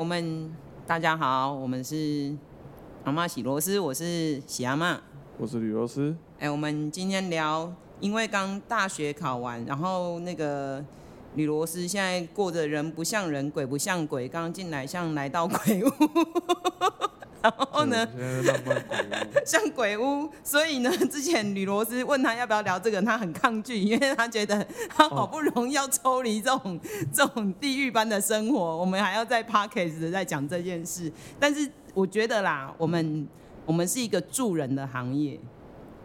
我们大家好，我们是阿妈喜螺丝，我是喜阿妈，我是吕螺丝。哎，我们今天聊，因为刚大学考完，然后那个吕螺丝现在过着人不像人，鬼不像鬼，刚进来像来到鬼屋。然后呢，像鬼屋，所以呢，之前吕罗斯问他要不要聊这个，他很抗拒，因为他觉得他好不容易要抽离这种、哦、这种地狱般的生活，我们还要在的在讲这件事。但是我觉得啦，我们我们是一个助人的行业，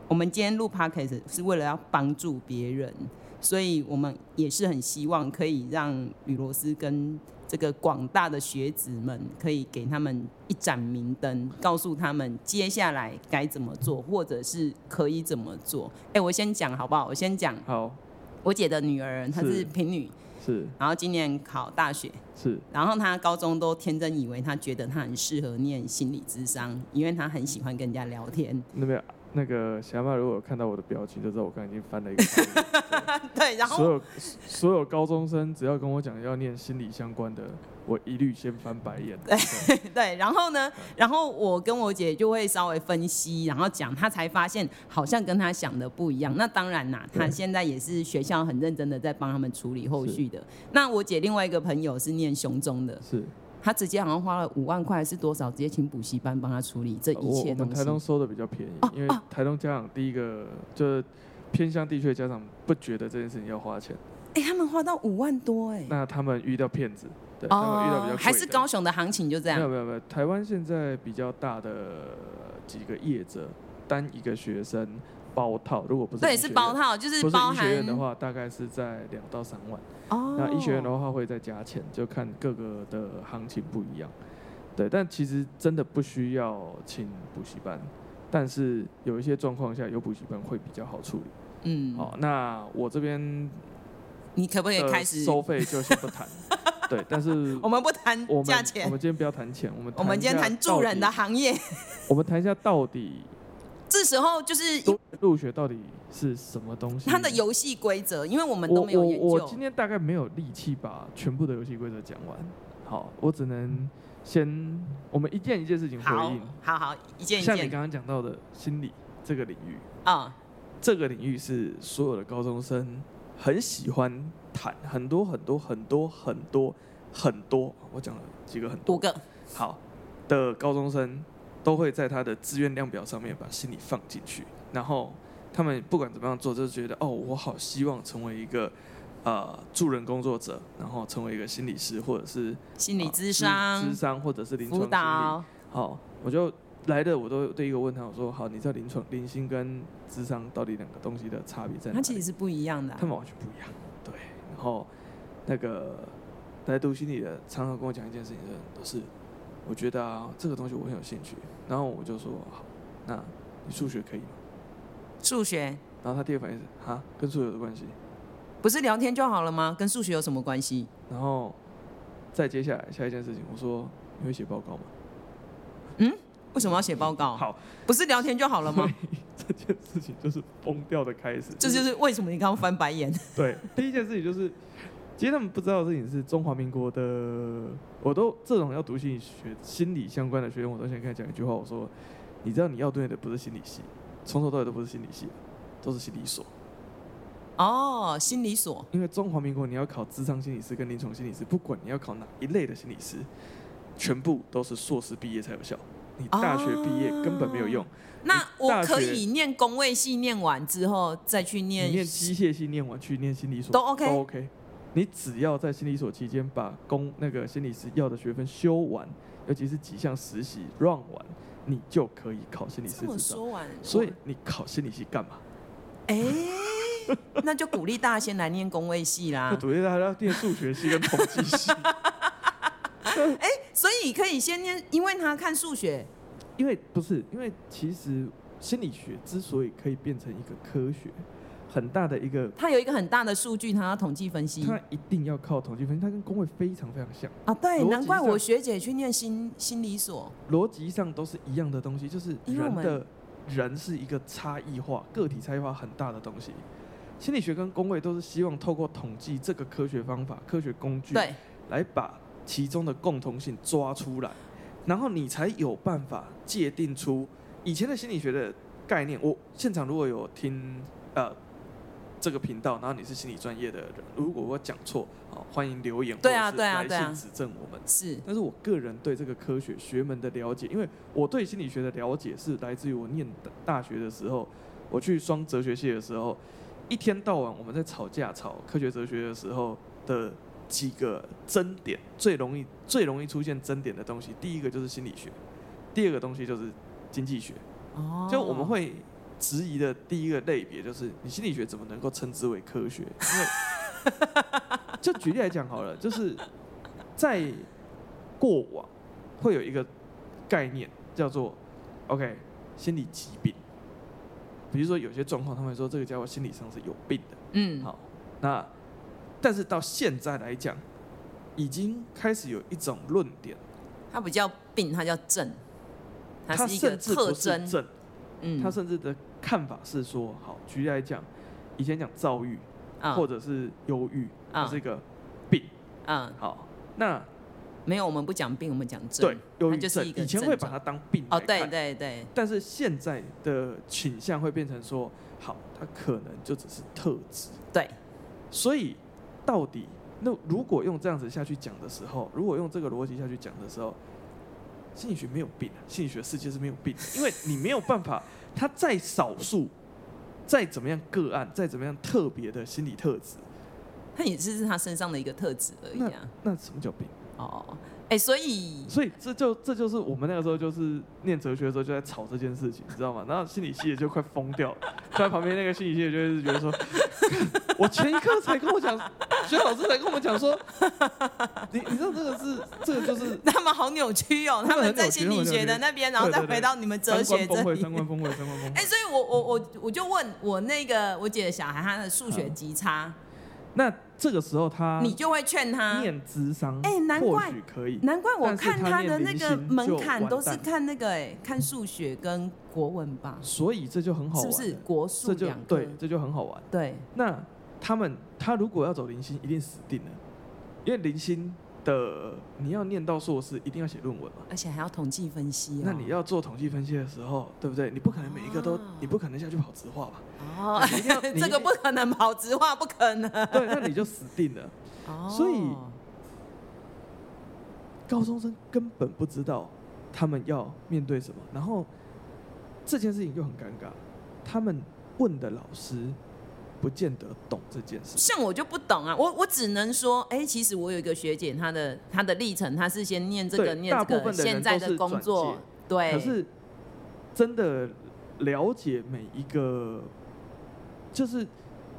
我们今天录 podcast 是为了要帮助别人，所以我们也是很希望可以让吕罗斯跟。这个广大的学子们可以给他们一盏明灯，告诉他们接下来该怎么做，或者是可以怎么做。哎，我先讲好不好？我先讲。好。我姐的女儿她是平女，是。然后今年考大学，是。然后她高中都天真以为她觉得她很适合念心理智商，因为她很喜欢跟人家聊天。那边。那个小马如果看到我的表情，就知道我刚才已经翻了一个。对，然后所有所有高中生只要跟我讲要念心理相关的，我一律先翻白眼。对 对，然后呢，然后我跟我姐就会稍微分析，然后讲，她才发现好像跟她想的不一样。那当然啦，她现在也是学校很认真的在帮他们处理后续的。那我姐另外一个朋友是念雄中的。是。他直接好像花了五万块还是多少，直接请补习班帮他处理这一切东西。我们台东收的比较便宜，哦、因为台东家长第一个就是偏向地区的家长不觉得这件事情要花钱。哎、欸，他们花到五万多哎。那他们遇到骗子，对，哦、他们遇到比较。还是高雄的行情就这样？没有没有没有，台湾现在比较大的几个业者，单一个学生包套，如果不是对是包套，就是包含医学院的话，大概是在两到三万。哦。那医学院的话会再加钱，就看各个的行情不一样。对，但其实真的不需要请补习班，但是有一些状况下有补习班会比较好处理。嗯，好，那我这边你可不可以开始收费就先不谈？对，但是 我们不谈价钱，我们今天不要谈钱，我们我们今天谈助人的行业。我们谈一下到底这时候就是入学到底是什么东西？它的游戏规则，因为我们都没有研究。我，今天大概没有力气把全部的游戏规则讲完。好，我只能。先，我们一件一件事情回应。好好，一件一件。像你刚刚讲到的心理这个领域啊，这个领域是所有的高中生很喜欢谈，很多很多很多很多很多，我讲了几个很多。五个。好的高中生都会在他的志愿量表上面把心理放进去，然后他们不管怎么样做，就是觉得哦，我好希望成为一个。呃，助人工作者，然后成为一个心理师，或者是心理咨商、咨商，或者是临床心理。辅导。好，我就来的，我都第一个问他，我说好，你知道临床、临心跟智商到底两个东西的差别在哪？它其实是不一样的、啊。他们完全不一样。对。然后那个来读心理的，常常跟我讲一件事情，就是我觉得啊，这个东西我很有兴趣。然后我就说好，那你数学可以吗？数学。然后他第二个反应是哈，跟数学有关系。不是聊天就好了吗？跟数学有什么关系？然后再接下来下一件事情，我说你会写报告吗？嗯？为什么要写报告？好，不是聊天就好了吗？这件事情就是疯掉的开始。这就是为什么你刚刚翻白眼。对，第一件事情就是，其实他们不知道的事情是中华民国的，我都这种要读心理学、心理相关的学生，我都想跟他讲一句话，我说，你知道你要对的不是心理系，从头到尾都不是心理系，都是心理所。哦，心理所。因为中华民国你要考智商心理师跟临床心理师，不管你要考哪一类的心理师，全部都是硕士毕业才有效。你大学毕业根本没有用。哦、那我可以念工位系念完之后再去念。念机械系念完去念心理所都 OK 都 OK。你只要在心理所期间把工那个心理师要的学分修完，尤其是几项实习 run 完，你就可以考心理师执照。说完。所以你考心理系干嘛？哎、欸。那就鼓励大家先来念工位系啦。鼓励大家要念数学系跟统计系。哎，所以可以先念，因为他看数学。因为不是，因为其实心理学之所以可以变成一个科学，很大的一个，它有一个很大的数据，它要统计分析。它一定要靠统计分析，它跟工会非常非常像啊。对，难怪我学姐去念心心理所，逻辑上都是一样的东西，就是人的人是一个差异化、个体差异化很大的东西。心理学跟工会都是希望透过统计这个科学方法、科学工具，对，来把其中的共同性抓出来，然后你才有办法界定出以前的心理学的概念。我现场如果有听呃这个频道，然后你是心理专业的人，如果我讲错，好欢迎留言，对啊对啊对啊，来信指正我们。是，但是我个人对这个科学学门的了解，因为我对心理学的了解是来自于我念大学的时候，我去双哲学系的时候，一天到晚我们在吵架吵科学哲学的时候的。几个争点最容易最容易出现争点的东西，第一个就是心理学，第二个东西就是经济学。哦，就我们会质疑的第一个类别就是你心理学怎么能够称之为科学？因为就举例来讲好了，就是在过往会有一个概念叫做 OK 心理疾病，比如说有些状况他们说这个家伙心理上是有病的。嗯，好，那。但是到现在来讲，已经开始有一种论点，它不叫病，它叫症，它是一个特征。嗯，它甚至的看法是说，好，举例来讲，以前讲躁郁，或者是忧郁，它是一个病。嗯，好，那没有，我们不讲病，我们讲症。对，忧郁症以前会把它当病。哦，对对对。但是现在的倾向会变成说，好，它可能就只是特质。对，所以。到底，那如果用这样子下去讲的时候，如果用这个逻辑下去讲的时候，心理学没有病，心理学世界是没有病的，因为你没有办法，他再少数，再怎么样个案，再怎么样特别的心理特质，他也只是他身上的一个特质而已啊。那什么叫病？哦。哎、欸，所以，所以这就这就是我们那个时候就是念哲学的时候就在吵这件事情，你知道吗？然后心理系的就快疯掉了，就在旁边那个心理系的就是觉得说，我前一刻才跟我讲，学老师才跟我们讲说，你你知道这个是这个就是 他们好扭曲哦，他们在心理学的那边，然后再回到你们哲学这里。三观崩溃，三观崩溃。哎，所以我我我我就问我那个我姐的小孩，他的数学极差。那这个时候他，你就会劝他念智商，哎，难怪可以，难怪我看他的那个门槛都是看那个哎，看数学跟国文吧。所以这就很好玩，是不是国数两个？对，这就很好玩。对，那他们他如果要走零星，一定死定了，因为零星。的你要念到硕士，一定要写论文嘛，而且还要统计分析。那你要做统计分析的时候，对不对？你不可能每一个都，你不可能下去跑直化吧？哦，这个不可能跑直化，不可能。对，那你就死定了。哦，所以高中生根本不知道他们要面对什么，然后这件事情就很尴尬。他们问的老师。不见得懂这件事，像我就不懂啊，我我只能说，哎、欸，其实我有一个学姐，她的她的历程，她是先念这个念这个，现在的工作，对，可是真的了解每一个，就是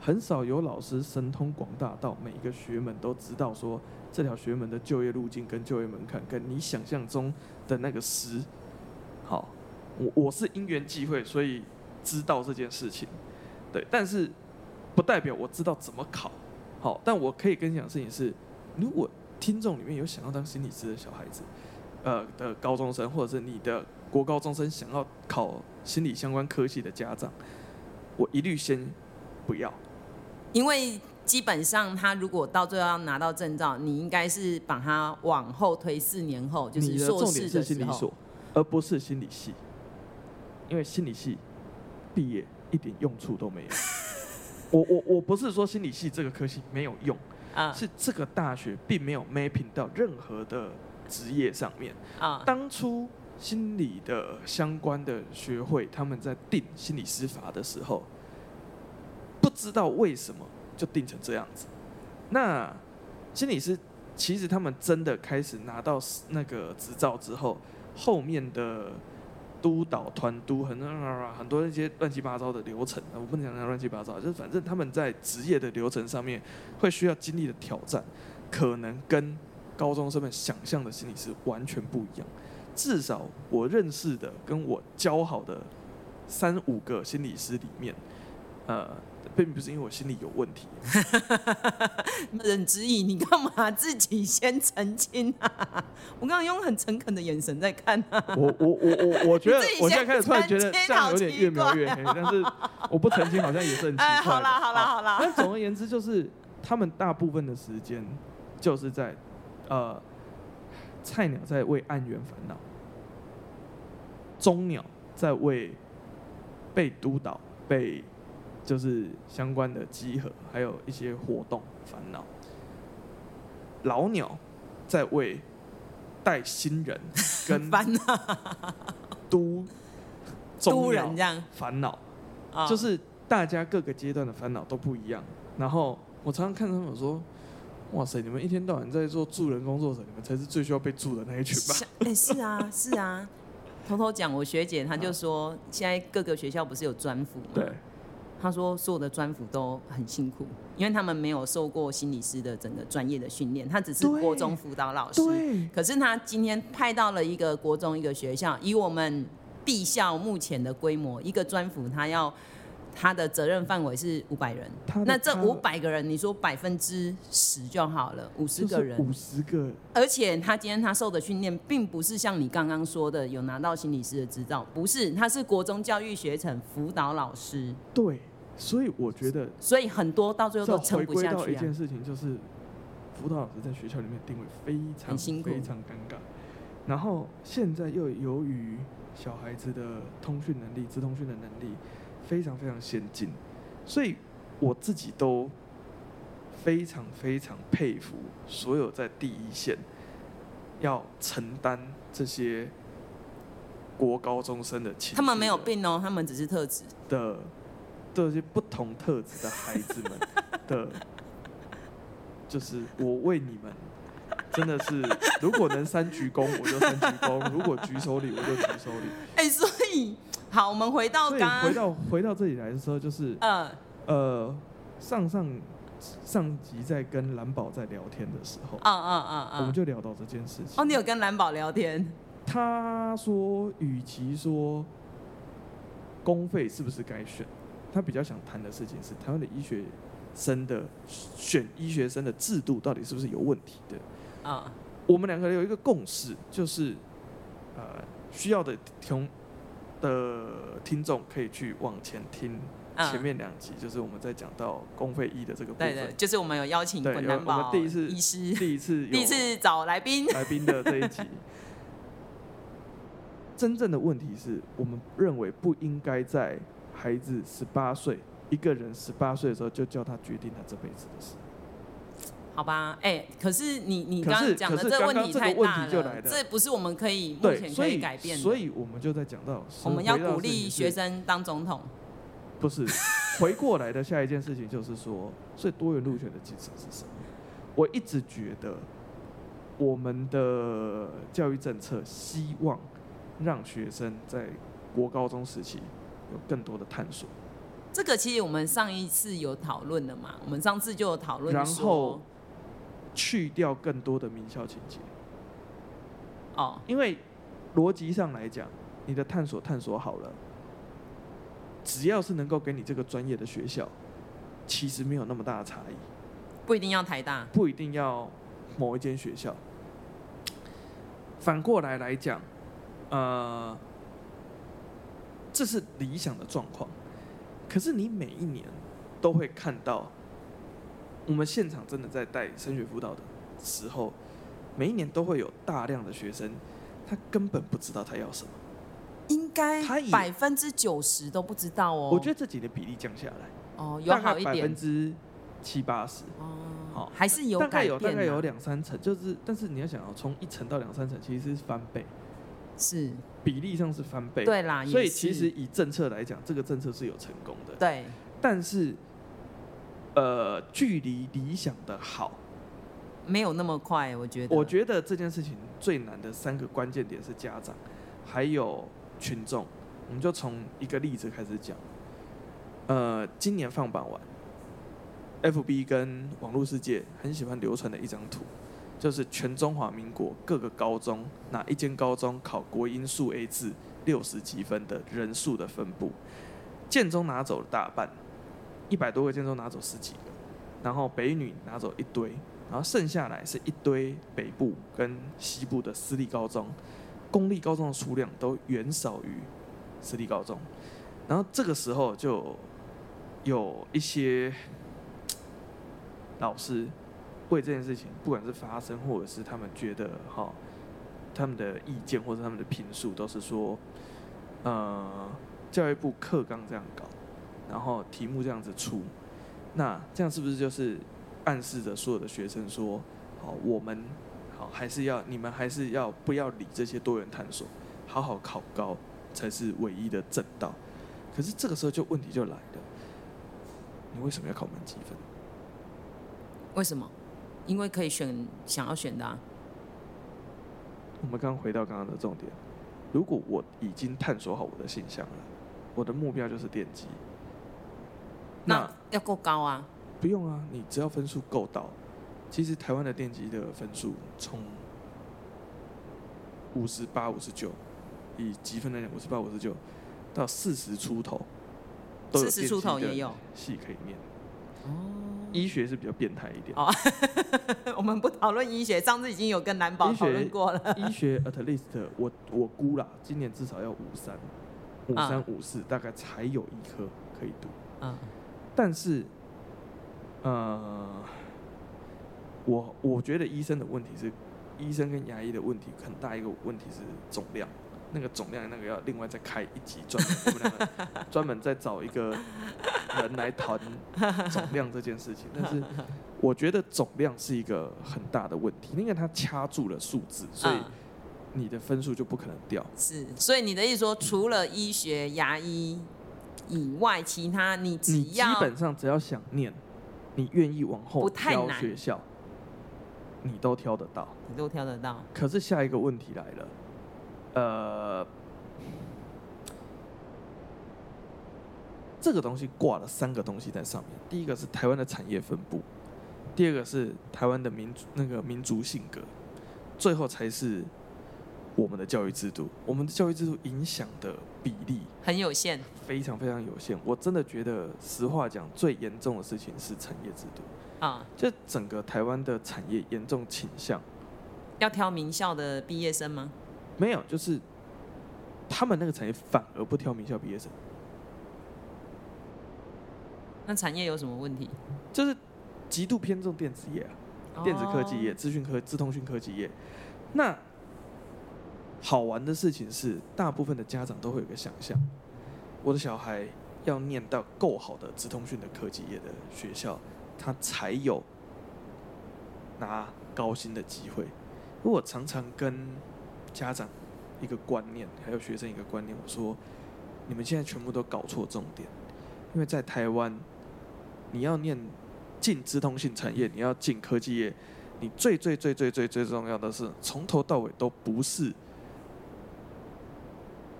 很少有老师神通广大到每一个学门都知道说这条学门的就业路径跟就业门槛跟你想象中的那个师，好，我我是因缘际会，所以知道这件事情，对，但是。不代表我知道怎么考，好，但我可以跟你讲的事情是，如果听众里面有想要当心理师的小孩子，呃的高中生，或者是你的国高中生想要考心理相关科系的家长，我一律先不要，因为基本上他如果到最后要拿到证照，你应该是把他往后推四年后，就是硕士是心理所，而不是心理系，因为心理系毕业一点用处都没有。我我我不是说心理系这个科系没有用，啊，是这个大学并没有 mapping 到任何的职业上面。啊，当初心理的相关的学会他们在定心理师法的时候，不知道为什么就定成这样子。那心理师其实他们真的开始拿到那个执照之后，后面的。督导团督很很多那些乱七八糟的流程，我不能讲乱七八糟，就是反正他们在职业的流程上面会需要经历的挑战，可能跟高中生们想象的心理师完全不一样。至少我认识的跟我交好的三五个心理师里面，呃。并不是因为我心里有问题，任之义，你干嘛自己先澄清啊？我刚刚用很诚恳的眼神在看啊。我我我我我觉得，我现在开始突然觉得这样有点越描越黑，但是我不澄清好像也是很奇怪。好啦好啦好啦。但总而言之，就是他们大部分的时间就是在呃菜鸟在为案源烦恼，中鸟在为被督导、被就是相关的集合，还有一些活动烦恼。老鸟在为带新人跟 督督 人这样烦恼，就是大家各个阶段的烦恼都不一样。然后我常常看他们说。哇塞！你们一天到晚在做助人工作者，你们才是最需要被助的那一群吧？哎、欸，是啊，是啊。偷偷讲，我学姐她就说，现在各个学校不是有专辅吗？对。她说，所有的专辅都很辛苦，因为他们没有受过心理师的整个专业的训练，他只是国中辅导老师。可是他今天派到了一个国中一个学校，以我们地校目前的规模，一个专辅他要。他的责任范围是五百人，那这五百个人，你说百分之十就好了，五十个人，五十个。而且他今天他受的训练，并不是像你刚刚说的有拿到心理师的执照，不是，他是国中教育学程辅导老师。对，所以我觉得，所以很多到最后都撑不下去啊。到一件事情，就是辅导老师在学校里面定位非常辛苦，非常尴尬。然后现在又由于小孩子的通讯能力、资通讯的能力。非常非常先进，所以我自己都非常非常佩服所有在第一线要承担这些国高中生的情。他们没有病哦，他们只是特质的这些不同特质的孩子们 的，就是我为你们真的是，如果能三鞠躬我就三鞠躬，如果举手礼我就举手礼。哎、欸，所以。好，我们回到刚刚回到回到这里来的时候，就是呃呃，上上上集在跟蓝宝在聊天的时候，啊啊啊啊，我们就聊到这件事情。哦，你有跟蓝宝聊天？他说，与其说公费是不是该选，他比较想谈的事情是台湾的医学生的选医学生的制度到底是不是有问题的啊？我们两个有一个共识，就是呃，需要的从。的听众可以去往前听前面两集，就是我们在讲到公费医的这个部分。对对，就是我们有邀请滚南宝医师，第一次 第一次找来宾来宾的这一集。真正的问题是我们认为不应该在孩子十八岁，一个人十八岁的时候就叫他决定他这辈子的事。好吧，哎、欸，可是你你刚刚讲的这个问题太大了，了这不是我们可以目前可以改变的。所以我们就在讲到，我们要鼓励学生当总统。不是，回过来的下一件事情就是说，所以多元入选的精神是什么？我一直觉得，我们的教育政策希望让学生在国高中时期有更多的探索。这个其实我们上一次有讨论的嘛，我们上次就有讨论然后。去掉更多的名校情节，哦，因为逻辑上来讲，你的探索探索好了，只要是能够给你这个专业的学校，其实没有那么大的差异。不一定要台大，不一定要某一间学校。反过来来讲，呃，这是理想的状况，可是你每一年都会看到。我们现场真的在带升学辅导的时候，每一年都会有大量的学生，他根本不知道他要什么。应该他百分之九十都不知道哦。我觉得这几年比例降下来，哦，有好一点，百分之七八十，哦，好，还是有改变，大概有大概有两三层，就是，但是你要想要从一层到两三层，其实是翻倍，是。比例上是翻倍，对啦，所以其实以政策来讲，这个政策是有成功的，对，但是。呃，距离理想的好，没有那么快。我觉得，我觉得这件事情最难的三个关键点是家长，还有群众。我们就从一个例子开始讲。呃，今年放榜完，FB 跟网络世界很喜欢流传的一张图，就是全中华民国各个高中哪一间高中考国英数 A 字六十几分的人数的分布，建中拿走了大半。一百多个建中拿走十几个，然后北女拿走一堆，然后剩下来是一堆北部跟西部的私立高中，公立高中的数量都远少于私立高中，然后这个时候就有一些老师为这件事情，不管是发生或者是他们觉得哈他们的意见或者他们的评述都是说，呃，教育部课纲这样搞，然后题目这样子出，那这样是不是就是暗示着所有的学生说，好，我们好还是要你们还是要不要理这些多元探索，好好考高才是唯一的正道。可是这个时候就问题就来了，你为什么要考满积分？为什么？因为可以选想要选的啊。我们刚刚回到刚刚的重点，如果我已经探索好我的性向了，我的目标就是电机，那，要够高啊？不用啊，你只要分数够到，其实台湾的电机的分数从五十八、五十九，以积分来讲，五十八、五十九到四十出头，四十出头也有系可以念。哦。医学是比较变态一点。哦，我们不讨论医学，上次已经有跟蓝宝讨论过了。医学 at least 我我估啦，今年至少要五三、五三、五四，大概才有一科可以读。嗯。但是，呃，我我觉得医生的问题是，医生跟牙医的问题很大一个问题是总量。那个总量，那个要另外再开一集专门，我们两个专门再找一个人来谈总量这件事情。但是我觉得总量是一个很大的问题，因为它掐住了数字，所以你的分数就不可能掉。是，所以你的意思说，除了医学、牙医以外，其他你只要你基本上只要想念，你愿意往后挑学校，你都挑得到，你都挑得到。可是下一个问题来了。呃，这个东西挂了三个东西在上面。第一个是台湾的产业分布，第二个是台湾的民族那个民族性格，最后才是我们的教育制度。我们的教育制度影响的比例很有限，非常非常有限。我真的觉得，实话讲，最严重的事情是产业制度啊，就整个台湾的产业严重倾向要挑名校的毕业生吗？没有，就是他们那个产业反而不挑名校毕业生。那产业有什么问题？就是极度偏重电子业啊，电子科技业、资讯科、资通讯科技业。那好玩的事情是，大部分的家长都会有个想象：我的小孩要念到够好的资通讯的科技业的学校，他才有拿高薪的机会。我常常跟家长一个观念，还有学生一个观念，我说：你们现在全部都搞错重点，因为在台湾，你要念进资通信产业，你要进科技业，你最最最最最最重要的是，从头到尾都不是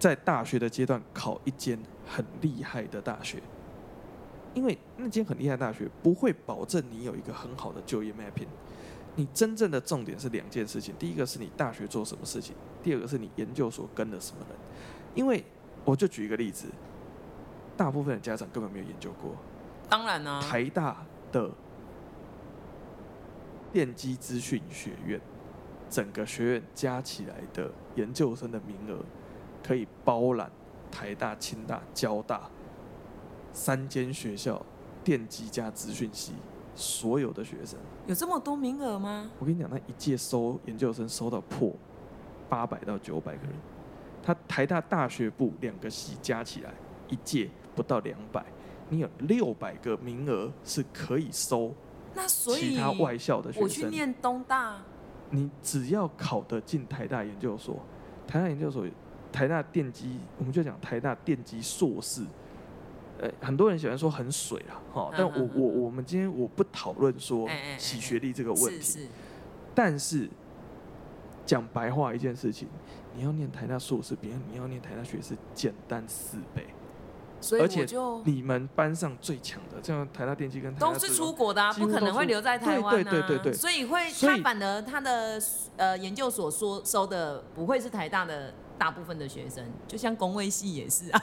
在大学的阶段考一间很厉害的大学，因为那间很厉害的大学不会保证你有一个很好的就业 mapping。你真正的重点是两件事情，第一个是你大学做什么事情，第二个是你研究所跟了什么人。因为我就举一个例子，大部分的家长根本没有研究过。当然呢，台大的电机资讯学院，整个学院加起来的研究生的名额，可以包揽台大、清大、交大三间学校电机加资讯系。所有的学生有这么多名额吗？我跟你讲，那一届收研究生收到破八百到九百个人，他台大大学部两个系加起来一届不到两百，你有六百个名额是可以收。那所以其他外校的学生，我去念东大，你只要考得进台大研究所，台大研究所，台大电机，我们就讲台大电机硕士。呃，很多人喜欢说很水啊，哈，但我我我们今天我不讨论说洗学历这个问题，但是讲白话一件事情，你要念台大硕士，比你要念台大学士简单四倍，所以而且你们班上最强的，像台大电机跟台大都是出国的啊，不可能会留在台湾啊，对对对对，所以会他反而他的呃研究所说收的不会是台大的大部分的学生，就像工位系也是啊。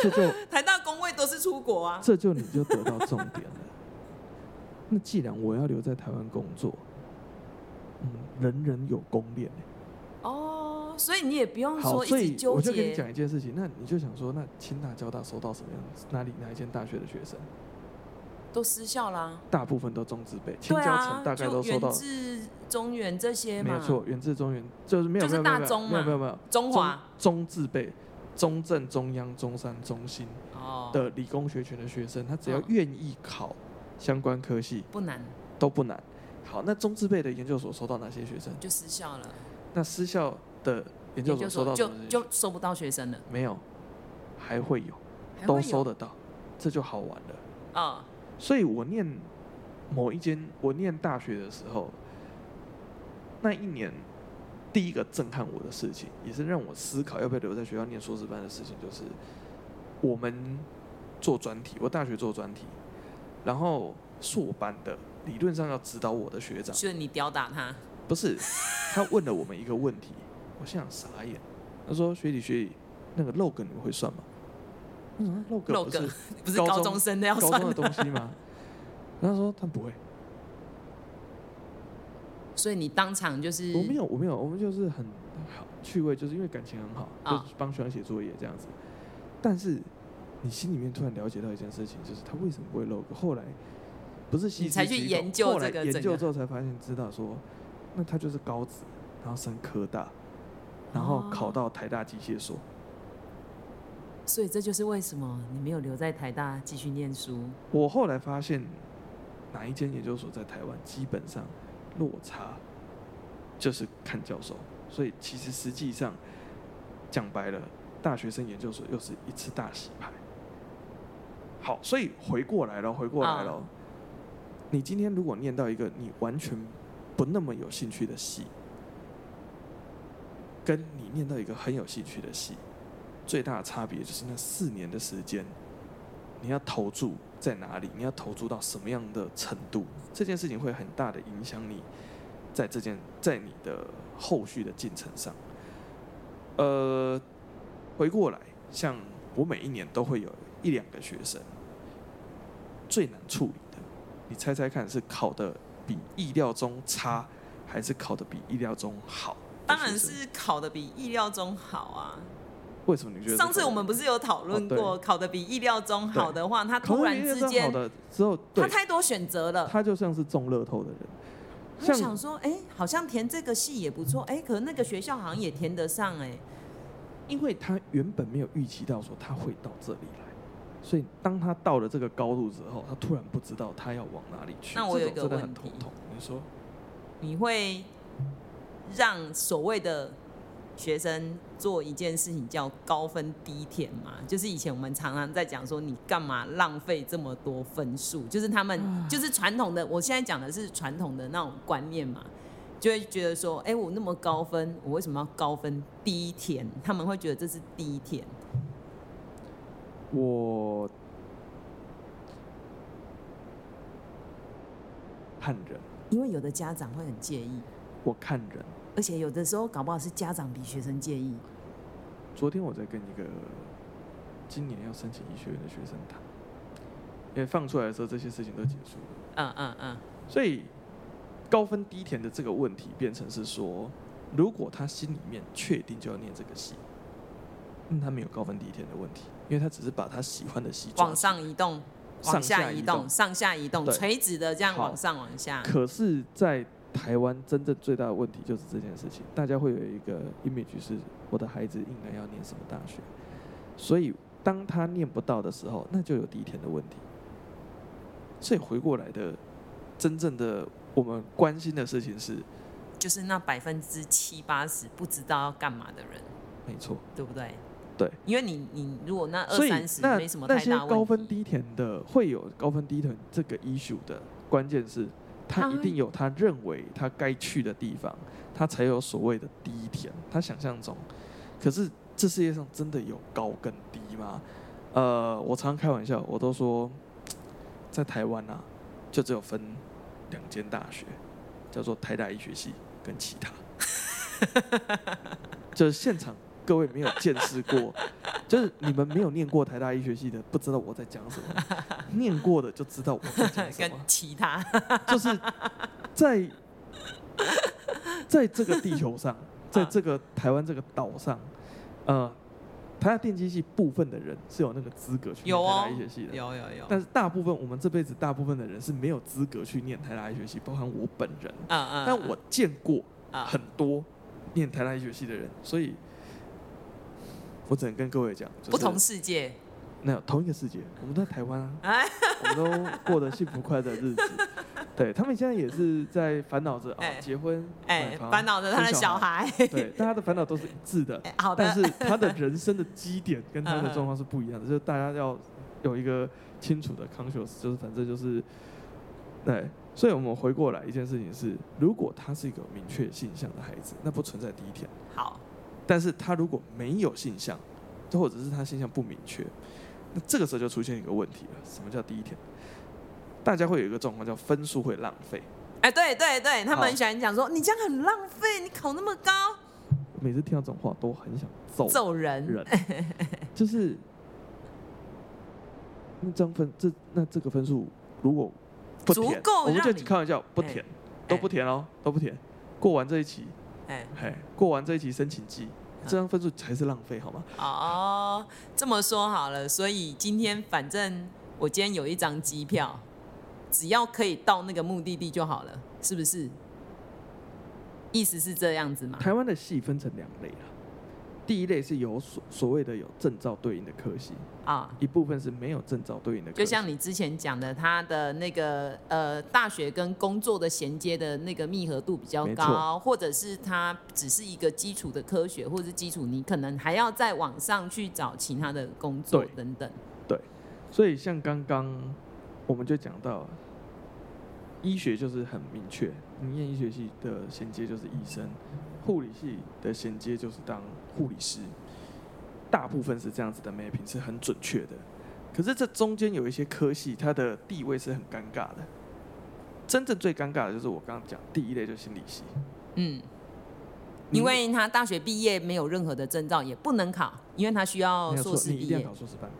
这就 台大工位都是出国啊，这就你就得到重点了。那既然我要留在台湾工作，嗯，人人有公练哦，所以你也不用说一直纠结。我就跟你讲一件事情，那你就想说，那清大、交大收到什么样子？哪里哪一间大学的学生？都失效啦。大部分都中字辈，清交成大概都收到。中原这些嘛。没错，源自、中原就是没有就是大中没有没有没有中华中字辈，中正、中央、中山、中心的理工学群的学生，他只要愿意考相关科系，不难，都不难。好，那中字辈的研究所收到哪些学生？就失效了。那失效的研究所收到就就收不到学生了。没有，还会有，都收得到，这就好玩了。啊，所以我念某一间，我念大学的时候，那一年第一个震撼我的事情，也是让我思考要不要留在学校念硕士班的事情，就是我们做专题，我大学做专题，然后硕班的。理论上要指导我的学长，就是你吊打他？不是，他问了我们一个问题，我现在傻眼。他说：“学弟学弟，那个 log 你们会算吗？”嗯，log 不是不是高中生的要算的东西吗？然后他说他不会，所以你当场就是我没有我没有，我们就是很好趣味，就是因为感情很好，就帮学生写作业这样子。但是你心里面突然了解到一件事情，就是他为什么会 log？后来。不是你才去研究这个，研究之后才发现知道说，那他就是高职，然后升科大，然后考到台大机械所。所以这就是为什么你没有留在台大继续念书。我后来发现，哪一间研究所在台湾基本上落差就是看教授，所以其实实际上讲白了，大学生研究所又是一次大洗牌。好，所以回过来了，回过来了。你今天如果念到一个你完全不那么有兴趣的戏，跟你念到一个很有兴趣的戏，最大的差别就是那四年的时间，你要投注在哪里？你要投注到什么样的程度？这件事情会很大的影响你在这件在你的后续的进程上。呃，回过来，像我每一年都会有一两个学生最难处理的。你猜猜看，是考得比意料中差，还是考得比意料中好？当然是考得比意料中好啊！为什么你觉得？上次我们不是有讨论过，哦、考的比意料中好的话，他突然之间，之后他太多选择了，他就像是中乐透的人。我想说，哎、欸，好像填这个系也不错，哎、欸，可是那个学校好像也填得上，哎，因为他原本没有预期到说他会到这里来。所以，当他到了这个高度之后，他突然不知道他要往哪里去。那我有一个问题，你说，你会让所谓的学生做一件事情叫高分低填嘛？就是以前我们常常在讲说，你干嘛浪费这么多分数？就是他们就是传统的，我现在讲的是传统的那种观念嘛，就会觉得说，哎，我那么高分，我为什么要高分低填？他们会觉得这是低填。我看人，因为有的家长会很介意。我看人，而且有的时候搞不好是家长比学生介意。昨天我在跟一个今年要申请医学院的学生谈，因为放出来的时候这些事情都结束了。嗯嗯嗯。所以高分低填的这个问题变成是说，如果他心里面确定就要念这个系。嗯，他没有高分低填的问题，因为他只是把他喜欢的系往上移动，往下移动，上下移动，垂直的这样往上往下。可是，在台湾真正最大的问题就是这件事情，大家会有一个 image 是我的孩子应该要念什么大学，所以当他念不到的时候，那就有低填的问题。所以回过来的，真正的我们关心的事情是，就是那百分之七八十不知道要干嘛的人，没错，对不对？对，因为你你如果那二三十没什么太大问题，那些高分低填的会有高分低填这个 issue 的关键是，他一定有他认为他该去的地方，他才有所谓的第一天。他想象中，可是这世界上真的有高跟低吗？呃，我常常开玩笑，我都说，在台湾啊，就只有分两间大学，叫做台大医学系跟其他，就是现场。各位没有见识过，就是你们没有念过台大医学系的，不知道我在讲什么；念过的就知道我在讲什么。跟其他，就是在在这个地球上，在这个台湾这个岛上，呃，台大电机系部分的人是有那个资格去念台大医学系的，有有有。但是大部分我们这辈子大部分的人是没有资格去念台大医学系，包含我本人。嗯嗯。但我见过很多念台大医学系的人，所以，我只能跟各位讲，不同世界。没有同一个世界，我们都在台湾啊，我们都过得幸福快乐的日子。对，他们现在也是在烦恼着啊，结婚，哎，烦恼着他的小孩。对，大家的烦恼都是一致的。好的。但是他的人生的基点跟他的状况是不一样的，就是大家要有一个清楚的 conscious，就是反正就是，对。所以我们回过来一件事情是，如果他是一个明确性向的孩子，那不存在第一天。好。但是他如果没有性向，或者是他性向不明确，那这个时候就出现一个问题了。什么叫第一天？大家会有一个状况叫分数会浪费。哎，对对对，他们很喜欢讲说，你这样很浪费，你考那么高。每次听到这种话都很想揍揍人。人 就是那张分这那这个分数如果不填，我们就开玩笑不填，都不填哦，都不填。过完这一期，哎，过完这一期申请季。这张分数才是浪费，好吗？哦，这么说好了，所以今天反正我今天有一张机票，只要可以到那个目的地就好了，是不是？意思是这样子吗？台湾的戏分成两类啊。第一类是有所所谓的有证照对应的科系啊，一部分是没有证照对应的科系。就像你之前讲的，他的那个呃大学跟工作的衔接的那个密合度比较高，或者是他只是一个基础的科学，或者是基础，你可能还要在网上去找其他的工作等等。对，所以像刚刚我们就讲到，医学就是很明确，你念医学系的衔接就是医生。护理系的衔接就是当护理师，大部分是这样子的 mapping 是很准确的。可是这中间有一些科系，它的地位是很尴尬的。真正最尴尬的就是我刚刚讲第一类就是心理系，嗯，因为他大学毕业没有任何的证照，也不能考，因为他需要硕士毕业。你一定要考硕士班，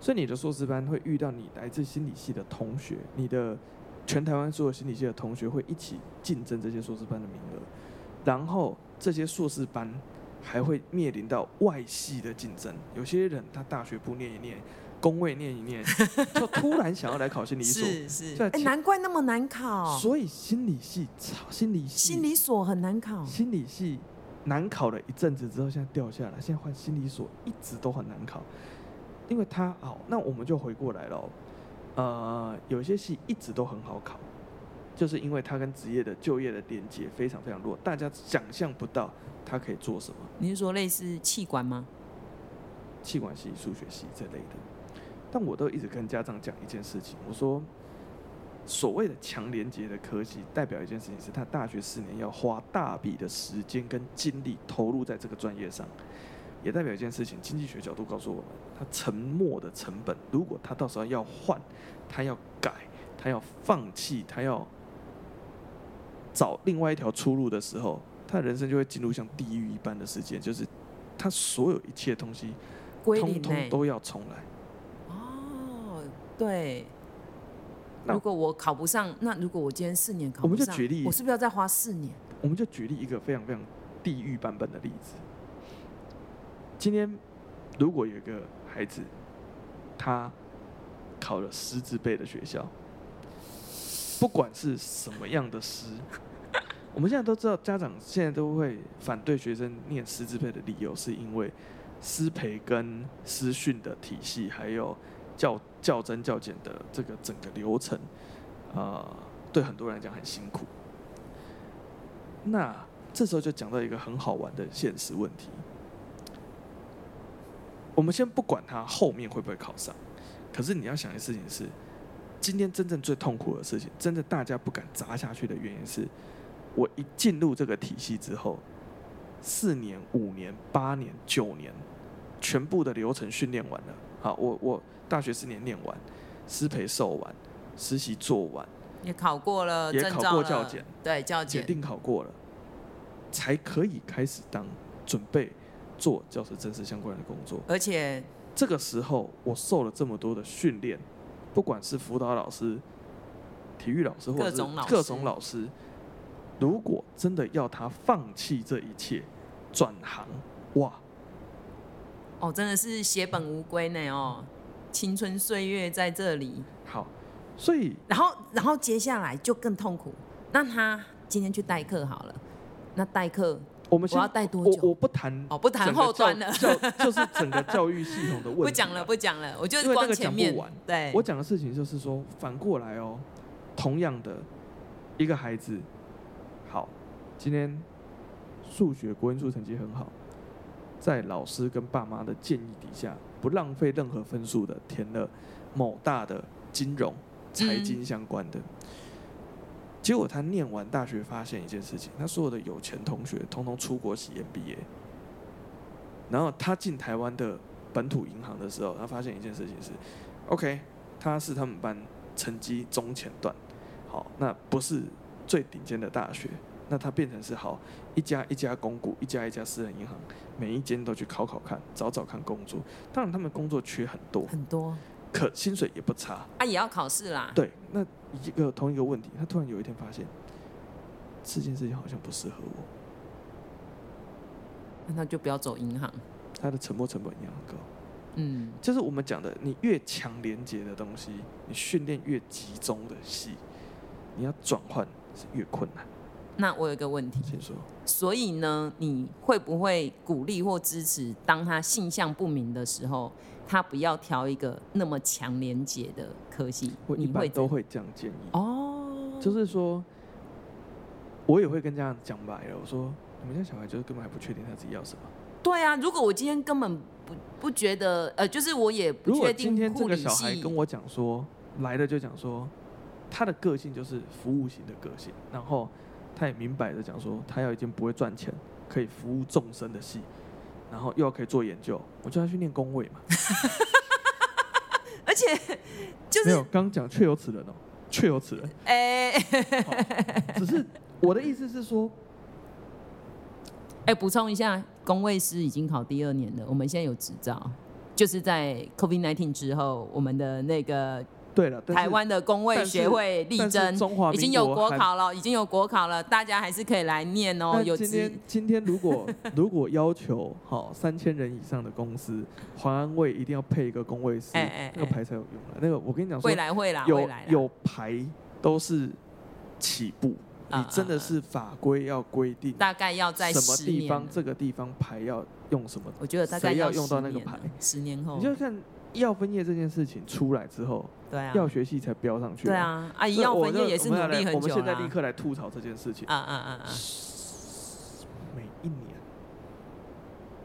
所以你的硕士班会遇到你来自心理系的同学，你的全台湾所有心理系的同学会一起竞争这些硕士班的名额。然后这些硕士班还会面临到外系的竞争，有些人他大学不念一念，工位念一念，就突然想要来考心理 所，是是，哎，难怪那么难考。所以心理系，心理系，心理所很难考。心理系难考了一阵子之后，现在掉下来，现在换心理所一直都很难考，因为他好，那我们就回过来了，呃，有些系一直都很好考。就是因为他跟职业的就业的连接非常非常弱，大家想象不到他可以做什么。你是说类似气管吗？气管系、数学系这类的。但我都一直跟家长讲一件事情，我说所谓的强连接的科系，代表一件事情是他大学四年要花大笔的时间跟精力投入在这个专业上，也代表一件事情，经济学角度告诉我们，他沉没的成本，如果他到时候要换，他要改，他要放弃，他要。找另外一条出路的时候，他的人生就会进入像地狱一般的世界，就是他所有一切东西，通通都要重来。哦，对。如果我考不上，那如果我今天四年考不上，我们就举例，我是不是要再花四年？我们就举例一个非常非常地狱版本的例子。今天如果有一个孩子，他考了师资辈的学校。不管是什么样的师，我们现在都知道，家长现在都会反对学生念师资培的理由，是因为师培跟师训的体系，还有教教真教检的这个整个流程，啊、呃，对很多人来讲很辛苦。那这时候就讲到一个很好玩的现实问题，我们先不管他后面会不会考上，可是你要想的事情是。今天真正最痛苦的事情，真的大家不敢砸下去的原因是，我一进入这个体系之后，四年、五年、八年、九年，全部的流程训练完了。好，我我大学四年念完，师培受完，实习做完，也考过了，也考过教检，对教检，检定考过了，才可以开始当准备做教师真实相关的工作。而且这个时候，我受了这么多的训练。不管是辅导老师、体育老师，或者是各种老师，如果真的要他放弃这一切，转行，哇，哦，真的是血本无归呢哦，青春岁月在这里。好，所以然后然后接下来就更痛苦。那他今天去代课好了，那代课。我们我要带多久？我我不谈哦，不谈后端了，就就是整个教育系统的问题。不讲了，不讲了，我就光前面。对，我讲的事情就是说，反过来哦，同样的一个孩子，好，今天数学国文数成绩很好，在老师跟爸妈的建议底下，不浪费任何分数的填了某大的金融、财经相关的。嗯结果他念完大学，发现一件事情：他所有的有钱同学通通出国洗 MBA。然后他进台湾的本土银行的时候，他发现一件事情是：OK，他是他们班成绩中前段，好，那不是最顶尖的大学，那他变成是好一家一家公股，一家一家私人银行，每一间都去考考看，找找看工作。当然，他们工作缺很多，很多。可薪水也不差啊，也要考试啦。对，那一个同一个问题，他突然有一天发现，这件事情好像不适合我，那他就不要走银行。他的沉没成本一样高。嗯，就是我们讲的，你越强连接的东西，你训练越集中的戏，你要转换是越困难。那我有一个问题，请说。所以呢，你会不会鼓励或支持，当他性向不明的时候？他不要挑一个那么强连结的科系，我一般都会这样建议。哦，就是说，我也会跟家长讲白了，我说你们家小孩就是根本还不确定他自己要什么。对啊，如果我今天根本不不觉得，呃，就是我也不确定。今天这个小孩跟我讲说，来的就讲说，他的个性就是服务型的个性，然后他也明白的讲说，他要一件不会赚钱、可以服务众生的戏。然后又要可以做研究，我叫他去念工位嘛。而且就是没有，刚刚讲确有此人哦，确有此人。哎、欸，只是我的意思是说，哎、欸，补充一下，工位师已经考第二年了，我们现在有执照，就是在 COVID nineteen 之后，我们的那个。对了，台湾的工位学会力争，已经有国考了，已经有国考了，大家还是可以来念哦。有今天今天如果 如果要求好三千人以上的公司，环安卫一定要配一个工位师，哎哎，那个牌才有用了。那个我跟你讲说，会来会来，有有牌都是起步，你真的是法规要规定，大概要在什么地方这个地方牌要用什么？我觉得大概要用到那个牌，十年后你就看。药分业这件事情出来之后，对啊，药学系才飙上去。对啊，阿姨药分业也是努力很久了。我们现在立刻来吐槽这件事情。啊啊啊啊！每一年，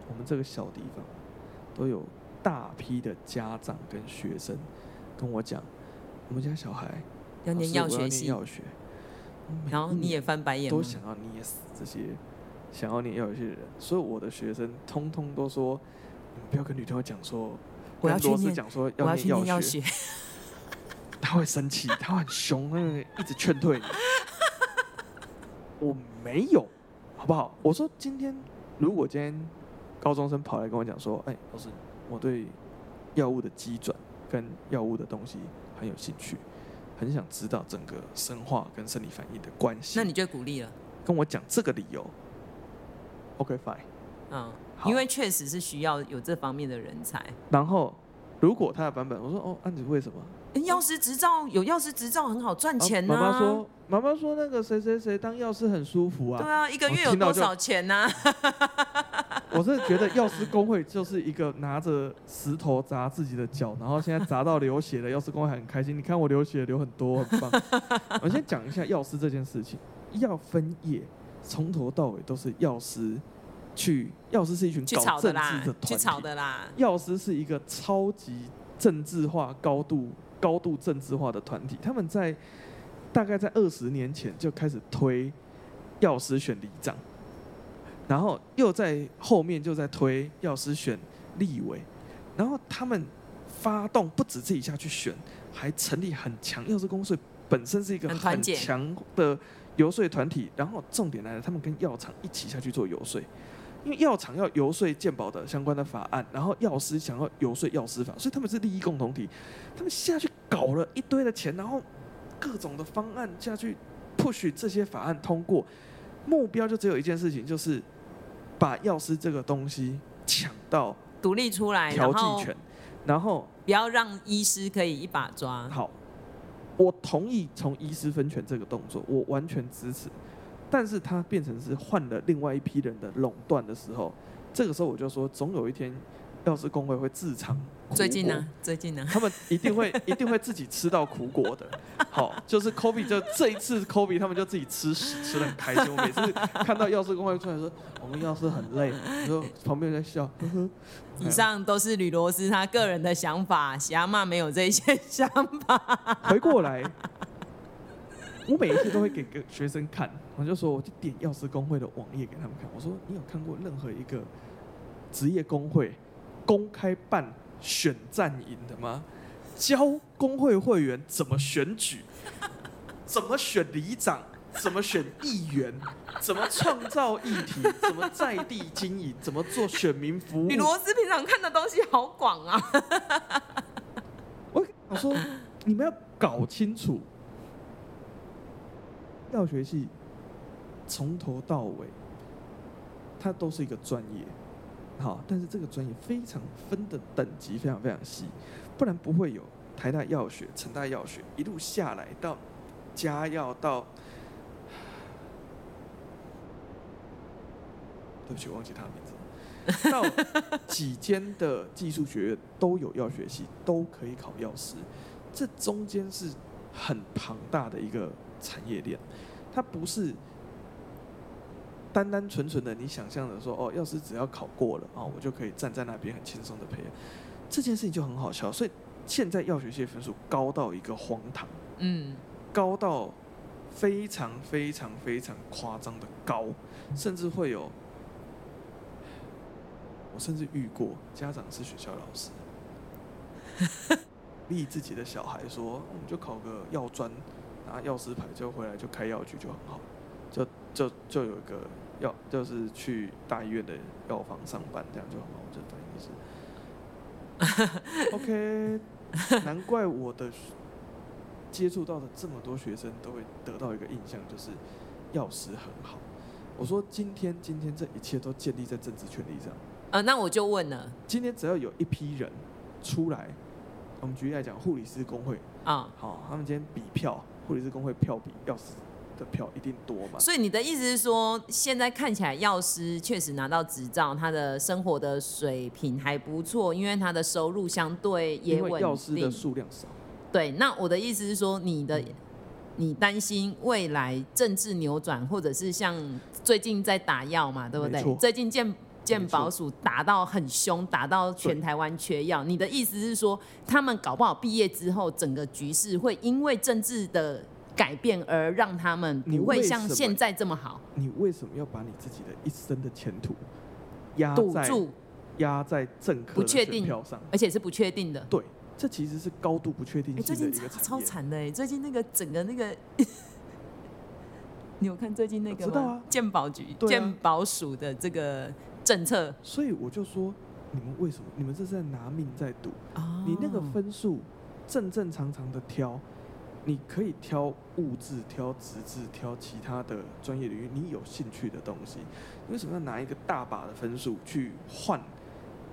我们这个小地方都有大批的家长跟学生跟我讲，我们家小孩要念药学系，药学，然后你也翻白眼，都想要捏死这些想要念药学的人。所以我的学生通通都说，你们不要跟女朋友讲说。我要去念，讲说要念药学，他会生气，他会很凶，他会一直劝退你。我没有，好不好？我说今天，如果今天高中生跑来跟我讲说，哎，老师，我对药物的机转跟药物的东西很有兴趣，很想知道整个生化跟生理反应的关系，那你就鼓励了，跟我讲这个理由。OK，fine，嗯。因为确实是需要有这方面的人才。然后，如果他的版本，我说哦，安子为什么？药师执照有药师执照很好赚钱啊。妈妈说，妈妈说那个谁谁谁当药师很舒服啊。对啊，一个月有多少钱呢？啊？我是觉得药师工会就是一个拿着石头砸自己的脚，然后现在砸到流血了，药师工会很开心。你看我流血流很多，很棒。我先讲一下药师这件事情，药分业从头到尾都是药师。去药师是一群搞政治的团体，去炒的啦。药师是一个超级政治化、高度高度政治化的团体。他们在大概在二十年前就开始推药师选里长，然后又在后面就在推药师选立委，然后他们发动不止自己下去选，还成立很强药师公会，本身是一个很强的游说团体。然后重点来了，他们跟药厂一起下去做游说。因为药厂要游说健保的相关的法案，然后药师想要游说药师法，所以他们是利益共同体。他们下去搞了一堆的钱，然后各种的方案下去 push 这些法案通过，目标就只有一件事情，就是把药师这个东西抢到独立出来，调剂权，然后不要让医师可以一把抓。好，我同意从医师分权这个动作，我完全支持。但是它变成是换了另外一批人的垄断的时候，这个时候我就说，总有一天。药师工会会自尝。最近呢？最近呢？他们一定会 一定会自己吃到苦果的。好，就是 Kobe 就这一次 Kobe 他们就自己吃屎吃的很开心。我每次看到药师工会出来说，我们药师很累，然后旁边在笑。呵呵。以上都是吕罗斯他个人的想法，喜阿妈没有这些想法。回过来，我每一次都会给个学生看，我就说我就点药师工会的网页给他们看。我说你有看过任何一个职业工会？公开办选战营的吗？教工会会员怎么选举，怎么选里长，怎么选议员，怎么创造议题，怎么在地经营，怎么做选民服务。你罗斯平常看的东西好广啊！我我说你们要搞清楚，药学系从头到尾，它都是一个专业。好，但是这个专业非常分的等级非常非常细，不然不会有台大药学、成大药学一路下来到嘉药到，对不起，忘记他的名字，到几间的技术学院都有药学系，都可以考药师，这中间是很庞大的一个产业链，它不是。单单纯纯的，你想象的说，哦，要是只要考过了啊，我就可以站在那边很轻松的培养，这件事情就很好笑。所以现在药学系分数高到一个荒唐，嗯，高到非常非常非常夸张的高，甚至会有，我甚至遇过家长是学校老师，立自己的小孩说，我们就考个药专，拿药师牌就回来就开药局就很好，就就就有一个。药就是去大医院的药房上班，这样就很好。我这反应是，OK，难怪我的接触到的这么多学生都会得到一个印象，就是药师很好。我说今天今天这一切都建立在政治权利上。呃，那我就问了，今天只要有一批人出来，我们举例来讲，护理师工会啊，好，他们今天比票，护理师工会票比药师。的票一定多嘛？所以你的意思是说，现在看起来药师确实拿到执照，他的生活的水平还不错，因为他的收入相对也稳定。药师的数量少。对，那我的意思是说，你的你担心未来政治扭转，或者是像最近在打药嘛，对不对？最近健健保署打到很凶，打到全台湾缺药。你的意思是说，他们搞不好毕业之后，整个局势会因为政治的。改变而让他们不会像现在这么好。你为什么要把你自己的一生的前途压在压在政客的选票上？而且是不确定的。对，这其实是高度不确定性的一个、欸、最近超惨的哎！最近那个整个那个，你有看最近那个。健保局、啊、健保署的这个政策。所以我就说，你们为什么？你们这是在拿命在赌、哦？你那个分数正正常常的挑。你可以挑物质、挑职志、挑其他的专业领域，你有兴趣的东西。为什么要拿一个大把的分数去换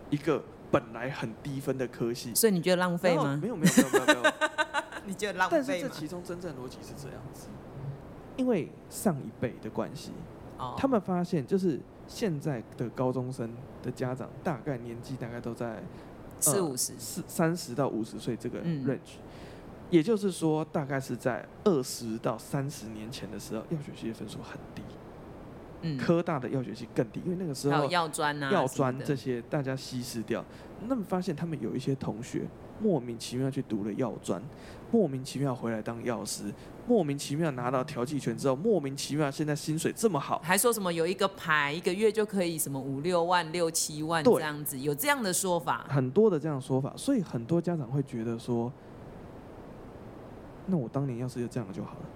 一个本来很低分的科系？所以你觉得浪费吗？没有没有没有没有没有。没有 你觉得浪费？但是这其中真正逻辑是这样子，因为上一辈的关系，他们发现就是现在的高中生的家长大概年纪大概都在四五十、四三十到五十岁这个 range。也就是说，大概是在二十到三十年前的时候，药学系的分数很低。嗯，科大的药学系更低，因为那个时候药专啊、药专这些大家稀释掉。那么发现他们有一些同学莫名其妙去读了药专，莫名其妙回来当药师，莫名其妙拿到调剂权之后，莫名其妙现在薪水这么好，还说什么有一个牌一个月就可以什么五六万、六七万这样子，有这样的说法，很多的这样的说法，所以很多家长会觉得说。那我当年要是就这样就好了。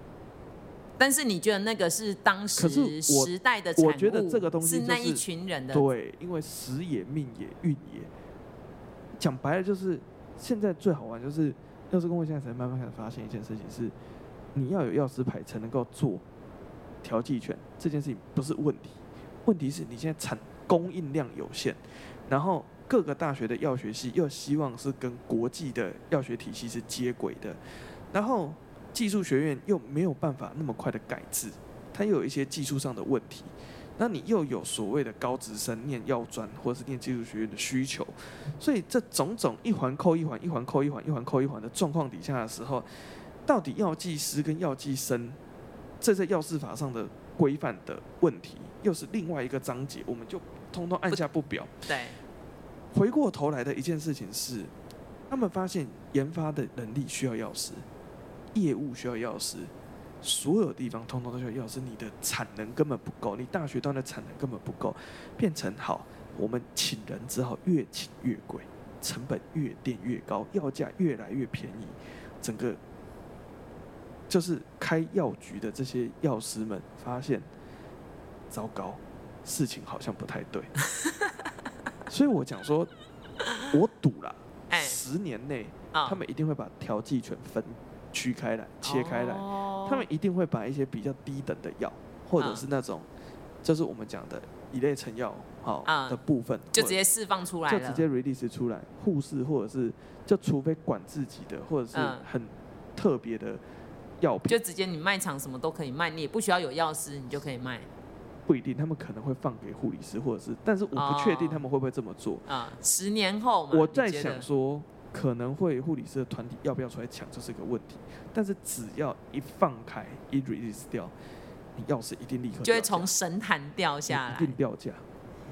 但是你觉得那个是当时时代的产物？我觉得这个东西是那一群人的。对，因为时也命也运也。讲白了就是，现在最好玩就是药师公会现在才慢慢开始发现一件事情是，你要有药师牌才能够做调剂权，这件事情不是问题，问题是你现在产供应量有限，然后各个大学的药学系又希望是跟国际的药学体系是接轨的，然后技术学院又没有办法那么快的改制，它又有一些技术上的问题。那你又有所谓的高职生念药专或者是念技术学院的需求，所以这种种一环扣一环，一环扣一环，一环扣一环的状况底下的时候，到底药剂师跟药剂生这在药事法上的规范的问题，又是另外一个章节，我们就通通按下不表。对，回过头来的一件事情是，他们发现研发的能力需要药师，业务需要药师。所有地方通通都需要药师，你的产能根本不够，你大学端的产能根本不够，变成好，我们请人只好越请越贵，成本越垫越高，药价越来越便宜，整个就是开药局的这些药师们发现，糟糕，事情好像不太对，所以我讲说，我赌了，十年内他们一定会把调剂权分。区开来，切开来，他们一定会把一些比较低等的药，或者是那种，就是我们讲的乙类成药，好的部分，就直接释放出来，就直接 release 出来。护士或者是，就除非管自己的，或者是很特别的药品，就直接你卖场什么都可以卖，你也不需要有药师，你就可以卖。不一定，他们可能会放给护理师，或者是，但是我不确定他们会不会这么做。啊，十年后，我在想说。可能会护理师的团体要不要出来抢，这是一个问题。但是只要一放开，一 release 掉，你钥匙一定立刻就会从神坛掉下来，一定掉价。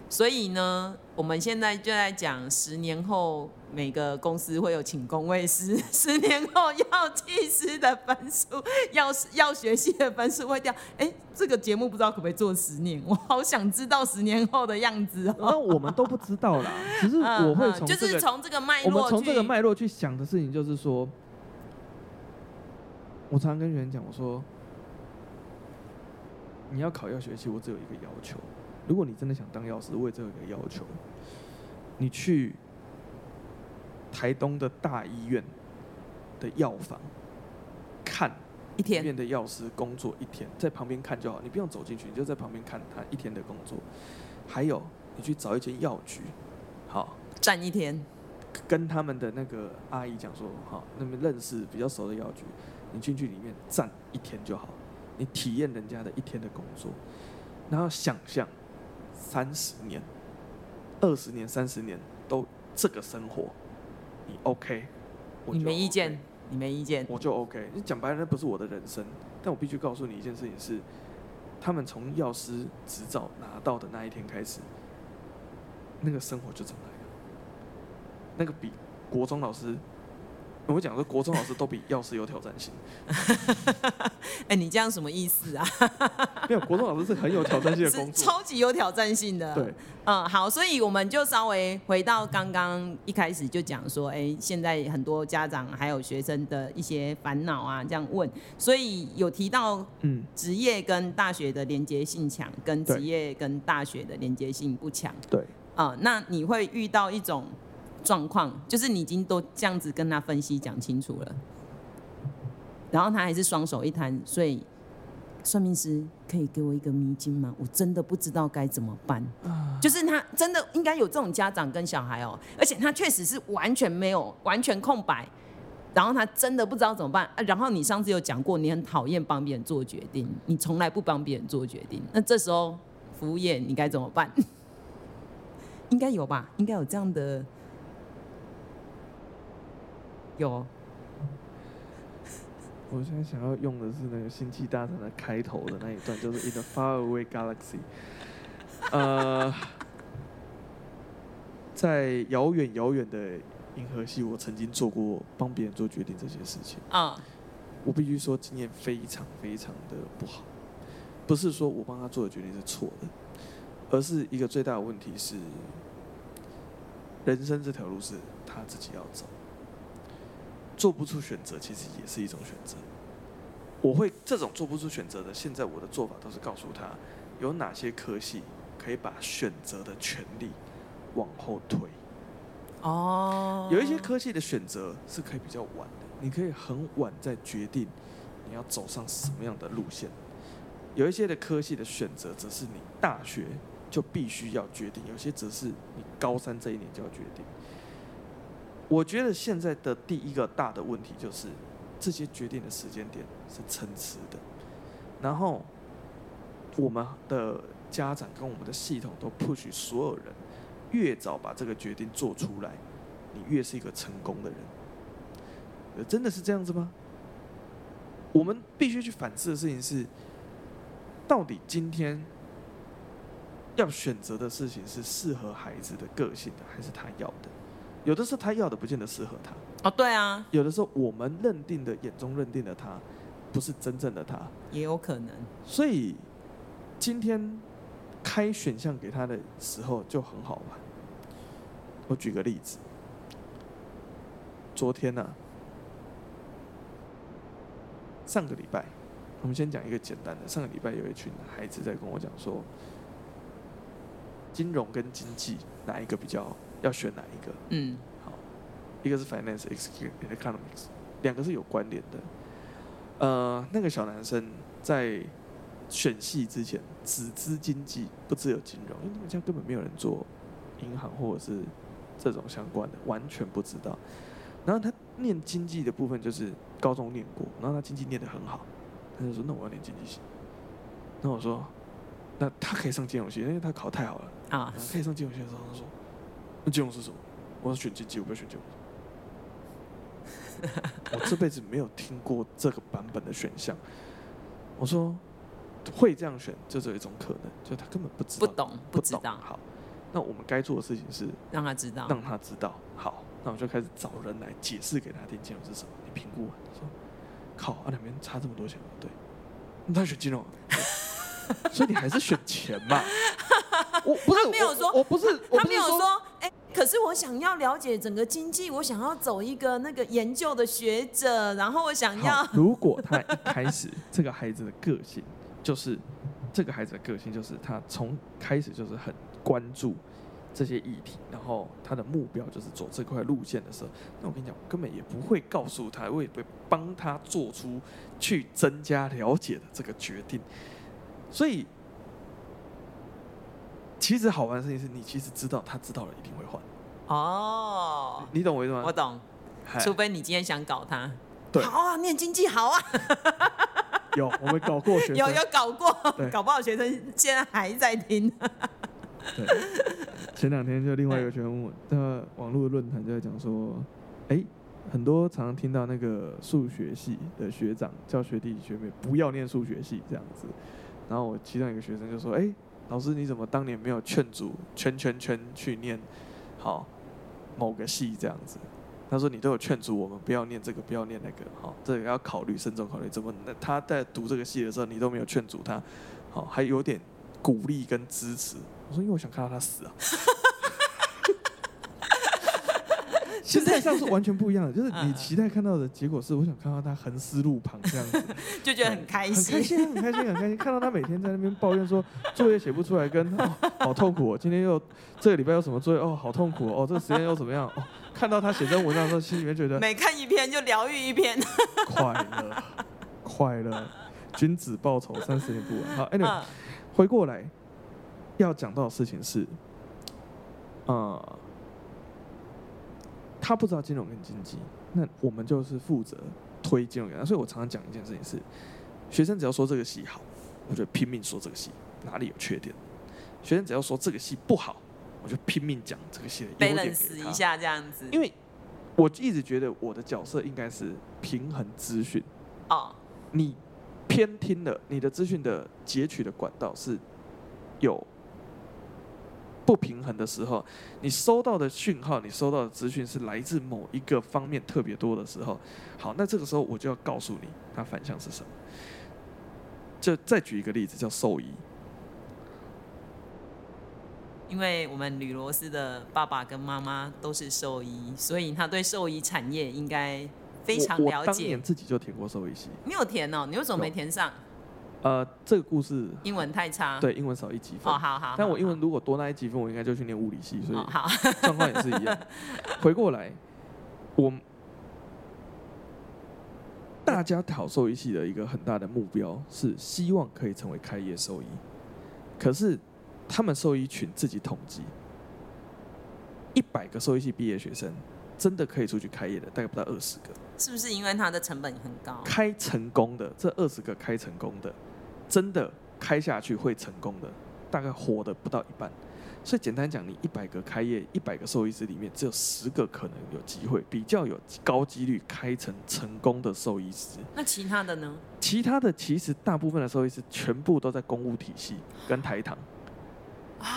所以呢，我们现在就在讲，十年后每个公司会有请工位师，十年后药剂师的分数，药药学系的分数会掉。哎、欸，这个节目不知道可不可以做十年？我好想知道十年后的样子哦。那我们都不知道啦，只是我会从、这个、就是从这个脉络，我们从这个脉络去想的事情，就是说，我常常跟学员讲，我说，你要考药学系，我只有一个要求。如果你真的想当药师，我也只有一个要求，你去台东的大医院的药房看一天，医院的药师工作一天，在旁边看就好，你不用走进去，你就在旁边看他一天的工作。还有，你去找一间药局，好站一天，跟他们的那个阿姨讲说，好，那么认识比较熟的药局，你进去里面站一天就好，你体验人家的一天的工作，然后想象。三十年、二十年、三十年都这个生活，你 OK？你没意见？你没意见？我就 OK。你讲白了，那不是我的人生，但我必须告诉你一件事情是：他们从药师执照拿到的那一天开始，那个生活就怎么来的。那个比国中老师。我讲说，国中老师都比药师有挑战性。哎，你这样什么意思啊？没有，国中老师是很有挑战性的 工作，超级有挑战性的。对，嗯，好，所以我们就稍微回到刚刚一开始就讲说，哎，现在很多家长还有学生的一些烦恼啊，这样问，所以有提到，嗯，职业跟大学的连接性强，跟职业跟大学的连接性不强。对，啊、嗯，那你会遇到一种。状况就是你已经都这样子跟他分析讲清楚了，然后他还是双手一摊，所以算命师可以给我一个迷津吗？我真的不知道该怎么办。就是他真的应该有这种家长跟小孩哦，而且他确实是完全没有完全空白，然后他真的不知道怎么办。然后你上次有讲过，你很讨厌帮别人做决定，你从来不帮别人做决定。那这时候服务业你该怎么办？应该有吧？应该有这样的。有，我现在想要用的是那个《星际大战》的开头的那一段，就是 In a faraway galaxy。呃，在遥远遥远的银河系，我曾经做过帮别人做决定这些事情。啊，我必须说经验非常非常的不好。不是说我帮他做的决定是错的，而是一个最大的问题是，人生这条路是他自己要走。做不出选择，其实也是一种选择。我会这种做不出选择的，现在我的做法都是告诉他，有哪些科系可以把选择的权利往后推。哦。有一些科系的选择是可以比较晚的，你可以很晚再决定你要走上什么样的路线。有一些的科系的选择，则是你大学就必须要决定，有些则是你高三这一年就要决定。我觉得现在的第一个大的问题就是，这些决定的时间点是参差的，然后我们的家长跟我们的系统都 push 所有人，越早把这个决定做出来，你越是一个成功的人。呃真的是这样子吗？我们必须去反思的事情是，到底今天要选择的事情是适合孩子的个性的，还是他要的？有的时候他要的不见得适合他。哦，对啊。有的时候我们认定的眼中认定的他，不是真正的他。也有可能。所以今天开选项给他的时候就很好玩。我举个例子，昨天呢、啊。上个礼拜，我们先讲一个简单的。上个礼拜有一群孩子在跟我讲说，金融跟经济哪一个比较要选哪一个？嗯，好，一个是 finance economics，两个是有关联的。呃，那个小男生在选系之前只知经济，不知有金融，因为那个家根本没有人做银行或者是这种相关的，完全不知道。然后他念经济的部分就是高中念过，然后他经济念得很好，他就说：“那我要念经济系。”那我说：“那他可以上金融系，因为他考太好了啊。”可以上金融系的时候，他说：“那金融是什么？”我要：“选经济，我不要选金融。”我这辈子没有听过这个版本的选项。我说：“会这样选，就只有一种可能，就他根本不知道，不懂，不知道。”好，那我们该做的事情是让他知道，让他知道。好。那我就开始找人来解释给他听，金融是什么？你评估完，说靠，啊两边差这么多钱，对，那他选金融，所以你还是选钱嘛？我不是他没有说，我，我不是，他没有说，哎、欸，可是我想要了解整个经济，我想要走一个那个研究的学者，然后我想要。如果他一开始这个孩子的个性就是这个孩子的个性就是他从开始就是很关注。这些议题，然后他的目标就是走这块路线的时候，那我跟你讲，我根本也不会告诉他，我也不会帮他做出去增加了解的这个决定。所以，其实好玩的事情是你其实知道，他知道了一定会换。哦，你懂我意思吗？我懂，除非你今天想搞他。对，好啊，念经济好啊。有，我们搞过学生，有有搞过，搞不好学生现在还在听。对，前两天就另外一个学生问，在网络论坛就在讲说，哎，很多常常听到那个数学系的学长叫学弟学妹不要念数学系这样子，然后我其中一个学生就说，哎，老师你怎么当年没有劝阻圈圈圈去念好某个系这样子？他说你都有劝阻我们不要念这个不要念那个，好，这个要考虑慎重考虑，怎么那他在读这个系的时候你都没有劝阻他，好，还有点鼓励跟支持。我说，因为我想看到他死啊！现在上是完全不一样的，就是你期待看到的结果是，我想看到他横尸路旁这样子，就觉得很开心，很开心，很开心，很开心。看到他每天在那边抱怨说作业写不出来，跟哦好痛苦哦，今天又这个礼拜有什么作业哦，好痛苦哦，这个时间又怎么样哦？看到他写这篇文章的时候，心里面觉得每看一篇就疗愈一篇，快乐，快乐，君子报仇三十年不晚。好，Anyway，回过来。要讲到的事情是，呃，他不知道金融跟经济，那我们就是负责推金融给他。所以我常常讲一件事情是，学生只要说这个系好，我就拼命说这个系哪里有缺点；学生只要说这个系不好，我就拼命讲这个系的优点给他。一下这样子，因为我一直觉得我的角色应该是平衡资讯。哦，你偏听了，你的资讯的截取的管道是有。不平衡的时候，你收到的讯号，你收到的资讯是来自某一个方面特别多的时候，好，那这个时候我就要告诉你，它反向是什么。就再举一个例子，叫兽医。因为我们吕罗斯的爸爸跟妈妈都是兽医，所以他对兽医产业应该非常了解。我，我当年自己就填过兽医系。你有填哦？你为什么没填上？呃，这个故事英文太差，对，英文少一级分。哦，好好。但我英文如果多那一级分，我应该就去念物理系，所以好，状况也是一样。回过来，我大家考兽医系的一个很大的目标是希望可以成为开业兽医，可是他们兽医群自己统计，一百个兽医系毕业学生真的可以出去开业的，大概不到二十个。是不是因为它的成本很高？开成功的这二十个开成功的，真的开下去会成功的，大概活的不到一半。所以简单讲，你一百个开业，一百个兽医师里面，只有十个可能有机会，比较有高几率开成成功的兽医师。那其他的呢？其他的其实大部分的兽医师全部都在公务体系跟台糖，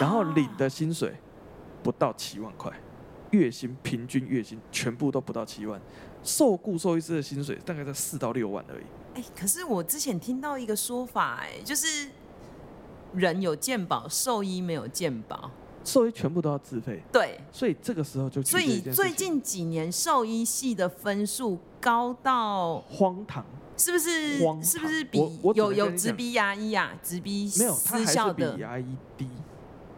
然后领的薪水不到七万块，月薪平均月薪全部都不到七万。受雇兽医师的薪水大概在四到六万而已。哎，可是我之前听到一个说法，哎，就是人有健保，兽医没有健保。兽医全部都要自费，对，所以这个时候就所以最近几年兽医系的分数高到荒唐，是不是？是不是比有有直逼牙医啊？直逼没有，私校的比牙医低。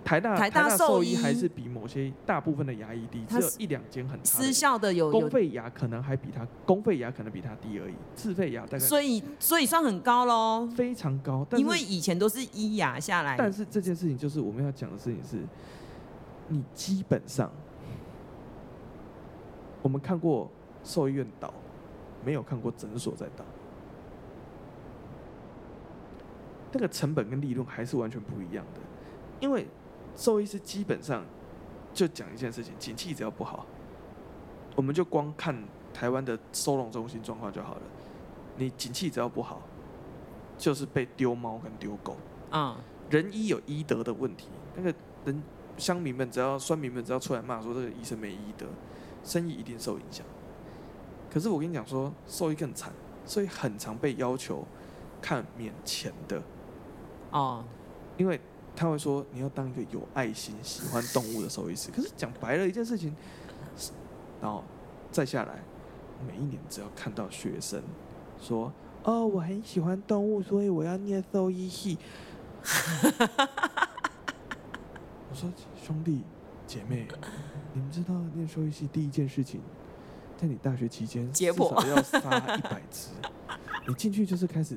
台大台大兽医还是比某些大部分的牙医低，只有一两间很差。私校的有公费牙可能还比他公费牙可能比他低而已，自费牙大概。所以所以算很高喽，非常高。因为以前都是医牙下来。但是这件事情就是我们要讲的事情是。你基本上，我们看过兽医院倒，没有看过诊所在倒。那个成本跟利润还是完全不一样的。因为兽医师基本上就讲一件事情：景气只要不好，我们就光看台湾的收容中心状况就好了。你景气只要不好，就是被丢猫跟丢狗。啊，人医有医德的问题，那个人。乡民们只要酸民们只要出来骂说这个医生没医德，生意一定受影响。可是我跟你讲说，兽医更惨，所以很常被要求看免钱的哦，因为他会说你要当一个有爱心、喜欢动物的兽医师。可是讲白了一件事情，然后再下来，每一年只要看到学生说哦，我很喜欢动物，所以我要念兽医系。我说兄弟姐妹，你们知道念兽医系第一件事情，在你大学期间至少要杀一百只，你进去就是开始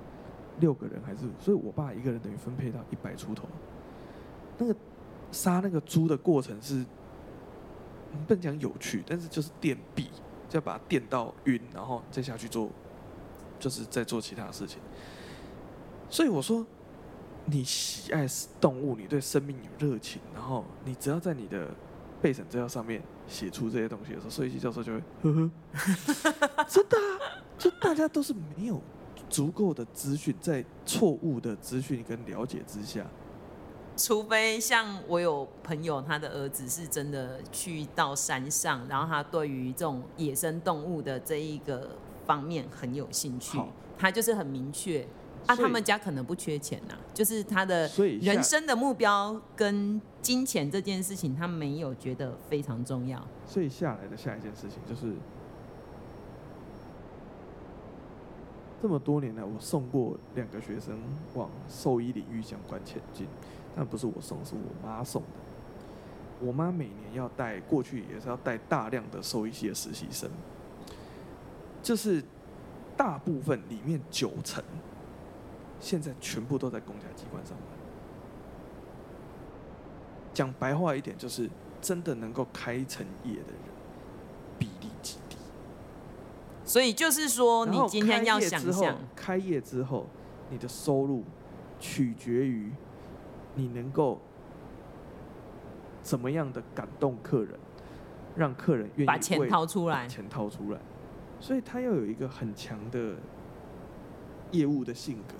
六个人还是，所以我爸一个人等于分配到一百出头。那个杀那个猪的过程是，不能讲有趣，但是就是电毙，就要把它电到晕，然后再下去做，就是在做其他事情。所以我说。你喜爱动物，你对生命有热情，然后你只要在你的备审资料上面写出这些东西的时候，兽医系教授就会呵呵，真的啊，就大家都是没有足够的资讯，在错误的资讯跟了解之下，除非像我有朋友，他的儿子是真的去到山上，然后他对于这种野生动物的这一个方面很有兴趣，他就是很明确。啊，他们家可能不缺钱呐，就是他的人生的目标跟金钱这件事情，他没有觉得非常重要。所以下来的下一件事情就是，这么多年来，我送过两个学生往兽医领域相关前进，但不是我送，是我妈送的。我妈每年要带，过去也是要带大量的兽医系的实习生，就是大部分里面九成。现在全部都在公家机关上班。讲白话一点，就是真的能够开成业的人比例极低。所以就是说，你今天要想象开业之后，你的收入取决于你能够怎么样的感动客人，让客人愿意把钱掏出来，钱掏出来。所以他要有一个很强的业务的性格。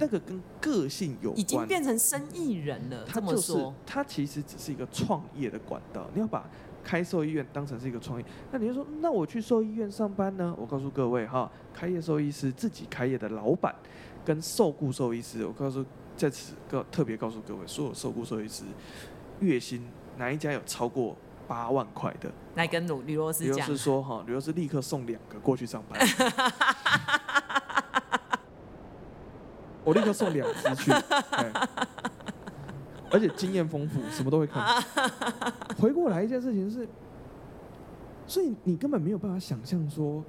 那个跟个性有关，已经变成生意人了。他就是，他其实只是一个创业的管道。你要把开兽医院当成是一个创业，那你就说，那我去兽医院上班呢？我告诉各位哈，开业兽医师自己开业的老板跟受雇兽医师，我告诉在此告特别告诉各位，所有受雇兽医师月薪哪一家有超过八万块的？来跟鲁吕罗斯讲。吕罗斯说哈，吕罗斯立刻送两个过去上班。我立刻送两只去，而且经验丰富，什么都会看。回过来一件事情是，所以你根本没有办法想象说，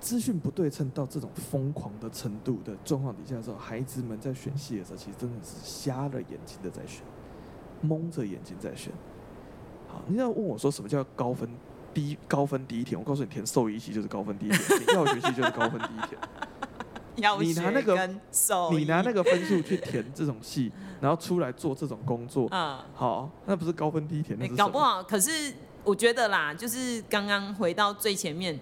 资讯不对称到这种疯狂的程度的状况底下的时候，孩子们在选戏的时候，其实真的是瞎了眼睛的在选，蒙着眼睛在选。好，你要问我说什么叫高分低高分低一填？我告诉你，填兽医系就是高分低一填，填药学系就是高分低一填。你拿那个，你拿那个分数去填这种戏，然后出来做这种工作，嗯，好，那不是高分第一填，那是搞不好。可是我觉得啦，就是刚刚回到最前面，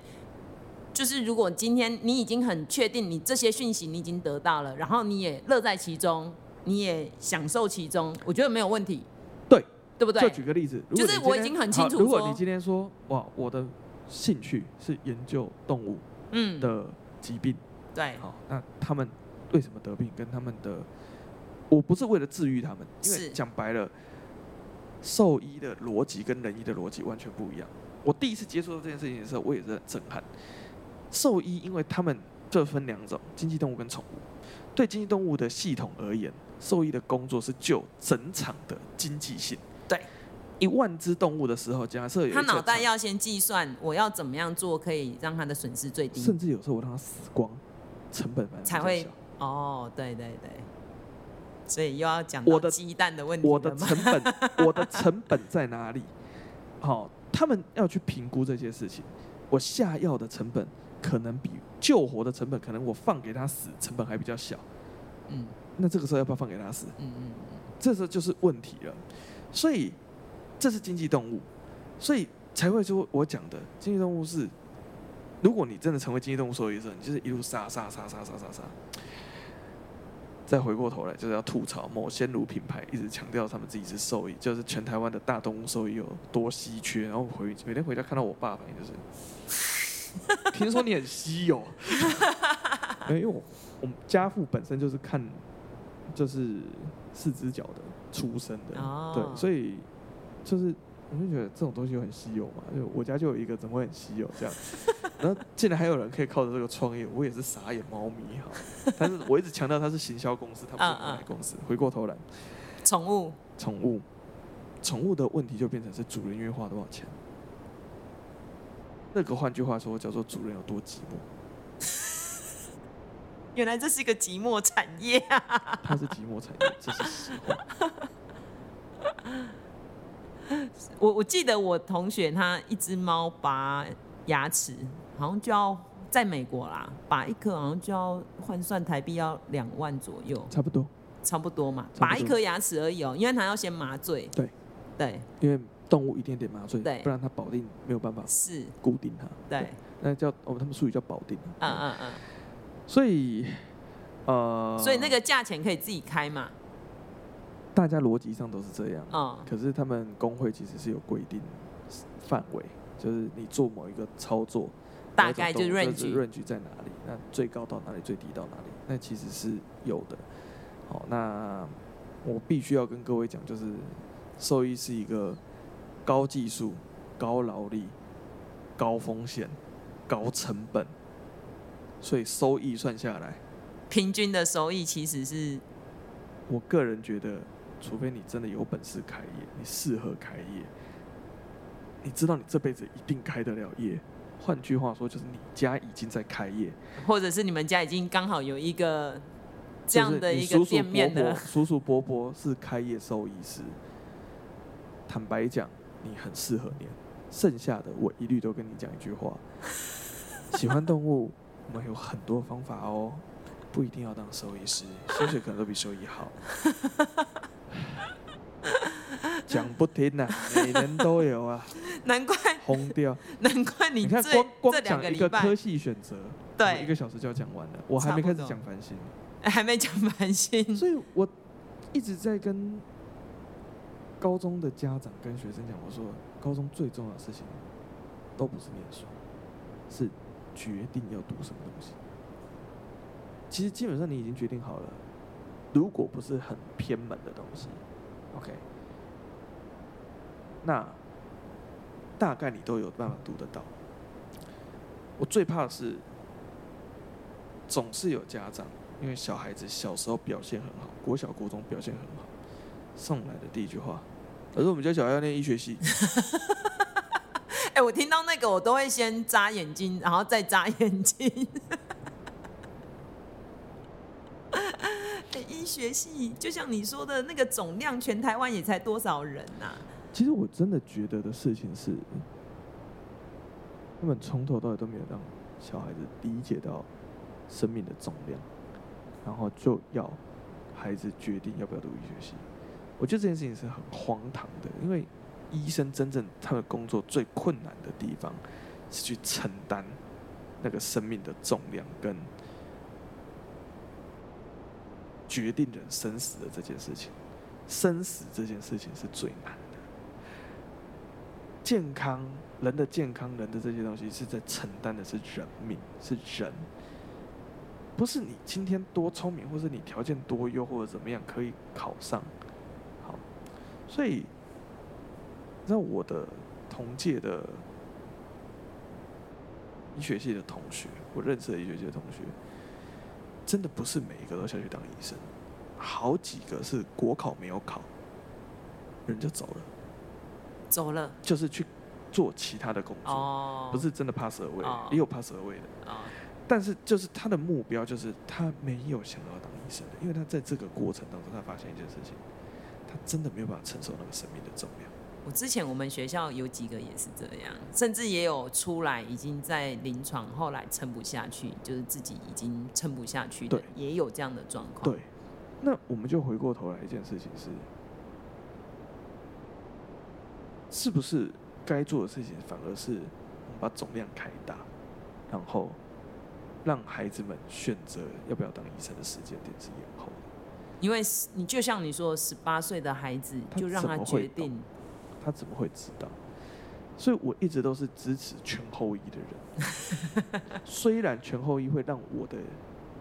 就是如果今天你已经很确定你这些讯息你已经得到了，然后你也乐在其中，你也享受其中，我觉得没有问题。对，对不对？就举个例子，就是我已经很清楚。如果你今天说，哇，我的兴趣是研究动物，嗯的疾病。对，好，那他们为什么得病？跟他们的，我不是为了治愈他们，因为讲白了，兽医的逻辑跟人医的逻辑完全不一样。我第一次接触到这件事情的时候，我也是很震撼。兽医，因为他们这分两种，经济动物跟宠物。对经济动物的系统而言，兽医的工作是救整场的经济性。对，一万只动物的时候，假设有他脑袋要先计算，我要怎么样做可以让他的损失最低，甚至有时候我让他死光。成本才会哦，对对对，所以又要讲我的鸡蛋的问题。我的成本，我的成本在哪里？好，他们要去评估这些事情。我下药的成本可能比救活的成本，可能我放给他死成本还比较小。嗯，那这个时候要不要放给他死？嗯嗯嗯，这时候就是问题了。所以这是经济动物，所以才会说我讲的经济动物是。如果你真的成为经济动物兽医师，你就是一路杀杀杀杀杀杀杀，再回过头来就是要吐槽某鲜乳品牌一直强调他们自己是兽医，就是全台湾的大动物兽医有多稀缺。然后回每天回家看到我爸，反应就是，听说你很稀有，因为我我们家父本身就是看就是四只脚的出生的，对，所以就是。我就觉得这种东西很稀有嘛，就我家就有一个，怎么会很稀有这样？然后竟然还有人可以靠着这个创业，我也是傻眼猫咪哈。但是我一直强调它是行销公司，它不是买卖公司。回过头来，宠物，宠物，宠物的问题就变成是主人愿意花多少钱。那个换句话说叫做主人有多寂寞。原来这是一个寂寞产业啊！它是寂寞产业，这是实话。我我记得我同学他一只猫拔牙齿，好像就要在美国啦，拔一颗好像就要换算台币要两万左右，差不多，差不多嘛，拔一颗牙齿而已哦，因为他要先麻醉，对，对，因为动物一定得麻醉，对，不然它保定没有办法是固定它，对，那叫哦，他们术语叫保定，嗯嗯嗯，所以呃，所以那个价钱可以自己开嘛。大家逻辑上都是这样，嗯，可是他们工会其实是有规定范围，就是你做某一个操作，大概就是 range 在哪里，那最高到哪里，最低到哪里，那其实是有的。好，那我必须要跟各位讲，就是兽医是一个高技术、高劳力、高风险、高成本，所以收益算下来，平均的收益其实是，我个人觉得。除非你真的有本事开业，你适合开业，你知道你这辈子一定开得了业。换句话说，就是你家已经在开业，或者是你们家已经刚好有一个这样的一个店面的叔叔伯伯是开业兽医师。坦白讲，你很适合念。剩下的我一律都跟你讲一句话：喜欢动物，我们有很多方法哦，不一定要当兽医师，薪水可能都比兽医好。讲不停呐、啊，每人都有啊，难怪轰掉，难怪你，你看光光讲一个科系选择，对，一个小时就要讲完了，我还没开始讲繁星，还没讲繁星，所以我一直在跟高中的家长跟学生讲，我说高中最重要的事情都不是念书，是决定要读什么东西。其实基本上你已经决定好了，如果不是很偏门的东西。OK，那大概你都有办法读得到。我最怕的是，总是有家长因为小孩子小时候表现很好，国小、国中表现很好，送来的第一句话，可是我们家小孩要念医学系。哎、我听到那个，我都会先眨眼睛，然后再眨眼睛。医学系就像你说的那个总量，全台湾也才多少人呐、啊？其实我真的觉得的事情是，他们从头到尾都没有让小孩子理解到生命的重量，然后就要孩子决定要不要读医学系。我觉得这件事情是很荒唐的，因为医生真正他的工作最困难的地方是去承担那个生命的重量跟。决定人生死的这件事情，生死这件事情是最难。健康，人的健康，人的这些东西是在承担的是人命，是人，不是你今天多聪明，或是你条件多优，或者怎么样可以考上。好，所以，那我的同届的医学系的同学，我认识的医学系的同学。真的不是每一个都下去当医生，好几个是国考没有考，人就走了，走了，就是去做其他的工作，oh. 不是真的 pass away，、oh. 也有 pass away 的，oh. 但是就是他的目标就是他没有想要当医生的，因为他在这个过程当中，他发现一件事情，他真的没有办法承受那个生命的重量。我之前我们学校有几个也是这样，甚至也有出来已经在临床，后来撑不下去，就是自己已经撑不下去的，也有这样的状况。对，那我们就回过头来一件事情是，是不是该做的事情反而是我们把总量开大，然后让孩子们选择要不要当医生的时间点是延后的？因为你就像你说，十八岁的孩子就让他决定。他怎么会知道？所以我一直都是支持全后医的人。虽然全后医会让我的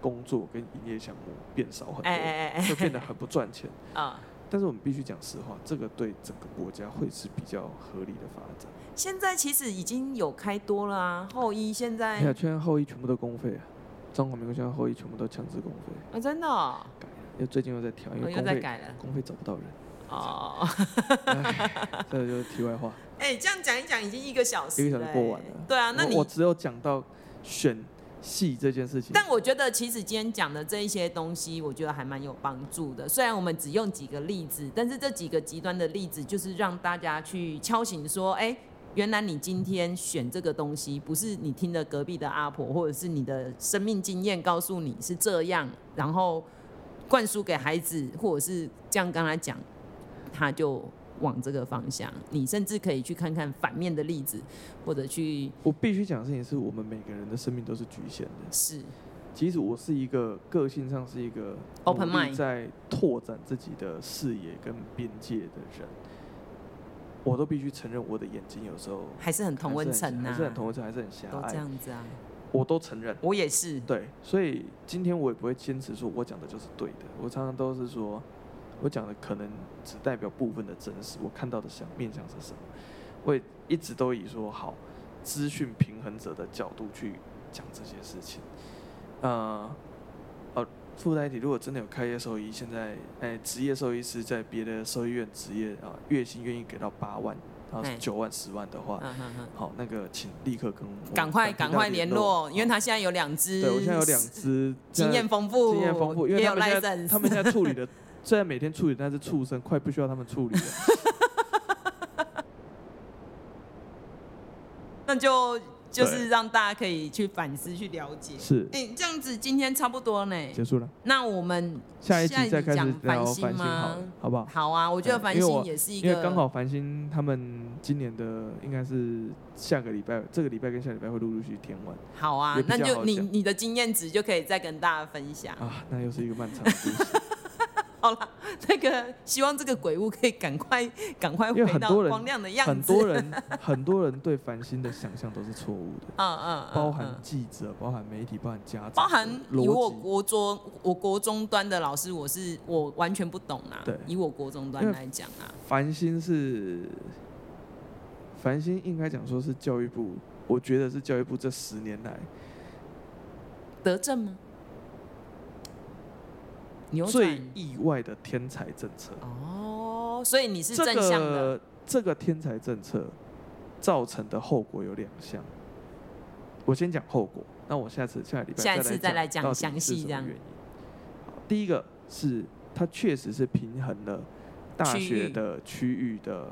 工作跟营业项目变少很多，会变得很不赚钱啊。但是我们必须讲实话，这个对整个国家会是比较合理的发展。现在其实已经有开多了啊，后医现在。现在后医全部都公费啊。中华民国现在后医全部都强制公费啊，真的、哦？改了，因为最近又在调，因为公费公费找不到人。哦，这个就是题外话。哎、欸，这样讲一讲，已经一个小时，一个小时过完了。对啊，那你我只有讲到选戏这件事情。但我觉得，其实今天讲的这一些东西，我觉得还蛮有帮助的。虽然我们只用几个例子，但是这几个极端的例子，就是让大家去敲醒说：哎、原来你今天选这个东西，不是你听的隔壁的阿婆，或者是你的生命经验告诉你是这样，然后灌输给孩子，或者是这样跟他讲。他就往这个方向，你甚至可以去看看反面的例子，或者去。我必须讲的事情是我们每个人的生命都是局限的。是，其实我是一个个性上是一个 open mind，在拓展自己的视野跟边界的人，我都必须承认我的眼睛有时候还是很同温层呐，还是很同温层，还是很狭隘。都这样子啊，我都承认。我也是。对，所以今天我也不会坚持说我讲的就是对的，我常常都是说。我讲的可能只代表部分的真实，我看到的想面向是什么？我也一直都以说好资讯平衡者的角度去讲这些事情。呃，呃，附带一提，如果真的有开业兽医，现在哎，职业兽医师在别的兽医院职业啊，月薪愿意给到八万，然后九万、十万的话，好，那个请立刻跟我赶快赶快联络，因为他现在有两只，对我现在有两只，经验丰富，经验丰富，因为他们现在他们现在处理的。虽然每天处理，但是畜生快不需要他们处理了。那就就是让大家可以去反思、去了解。是。哎、欸，这样子今天差不多呢。结束了。那我们下一集再开始聊繁星吗？好，好不好？好啊，我觉得繁星也是一个。因为刚好繁星他们今年的应该是下个礼拜，这个礼拜跟下礼拜会陆陆续续填完。好啊，好那就你你的经验值就可以再跟大家分享。啊，那又是一个漫长的故事。好了，那个希望这个鬼屋可以赶快赶快回到光亮的样子。很多人很多人对繁星的想象都是错误的。嗯嗯，包含记者，包含媒体，包含家长，包含以我国中我国中端的老师，我是我完全不懂啊。对，以我国中端来讲啊，繁星是繁星应该讲说是教育部，我觉得是教育部这十年来得政吗？最意外的天才政策哦，所以你是正向的。这个这个天才政策造成的后果有两项，我先讲后果，那我下次下礼拜下次再来讲详细这样。第一个是它确实是平衡了大学的区域的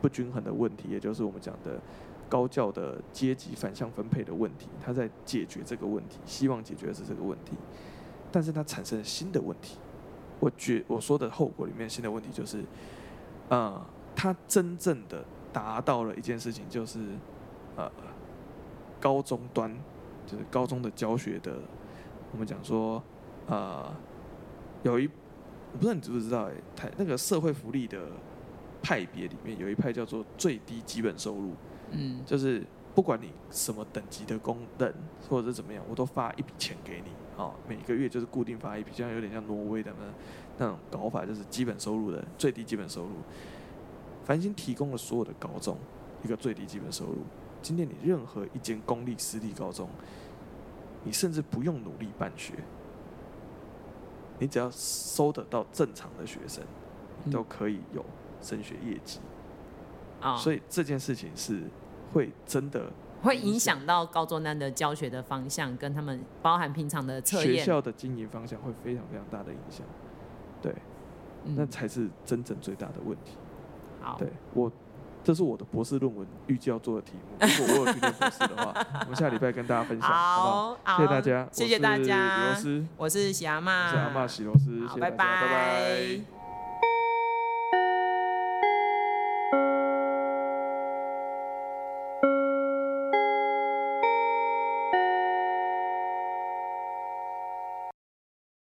不均衡的问题，也就是我们讲的高教的阶级反向分配的问题，它在解决这个问题，希望解决的是这个问题。但是它产生了新的问题，我觉我说的后果里面新的问题就是，呃，它真正的达到了一件事情，就是呃，高中端就是高中的教学的，我们讲说，呃，有一我不知道你知不知道哎，台那个社会福利的派别里面有一派叫做最低基本收入，嗯，就是不管你什么等级的工人或者是怎么样，我都发一笔钱给你。哦，每个月就是固定发一笔，这样有点像挪威的那那种搞法，就是基本收入的最低基本收入。繁星提供了所有的高中一个最低基本收入。今天你任何一间公立私立高中，你甚至不用努力办学，你只要收得到正常的学生，你都可以有升学业绩。啊，所以这件事情是会真的。会影响到高中端的教学的方向，跟他们包含平常的测验。学校的经营方向会非常非常大的影响，对，嗯、那才是真正最大的问题。好，对我，这是我的博士论文预计要做的题目。如果我有去念博士的话，我们下礼拜跟大家分享，好，好不好？谢谢大家，谢谢大家。我是喜阿妈，喜阿妈喜螺丝，谢谢大家，拜拜。拜拜。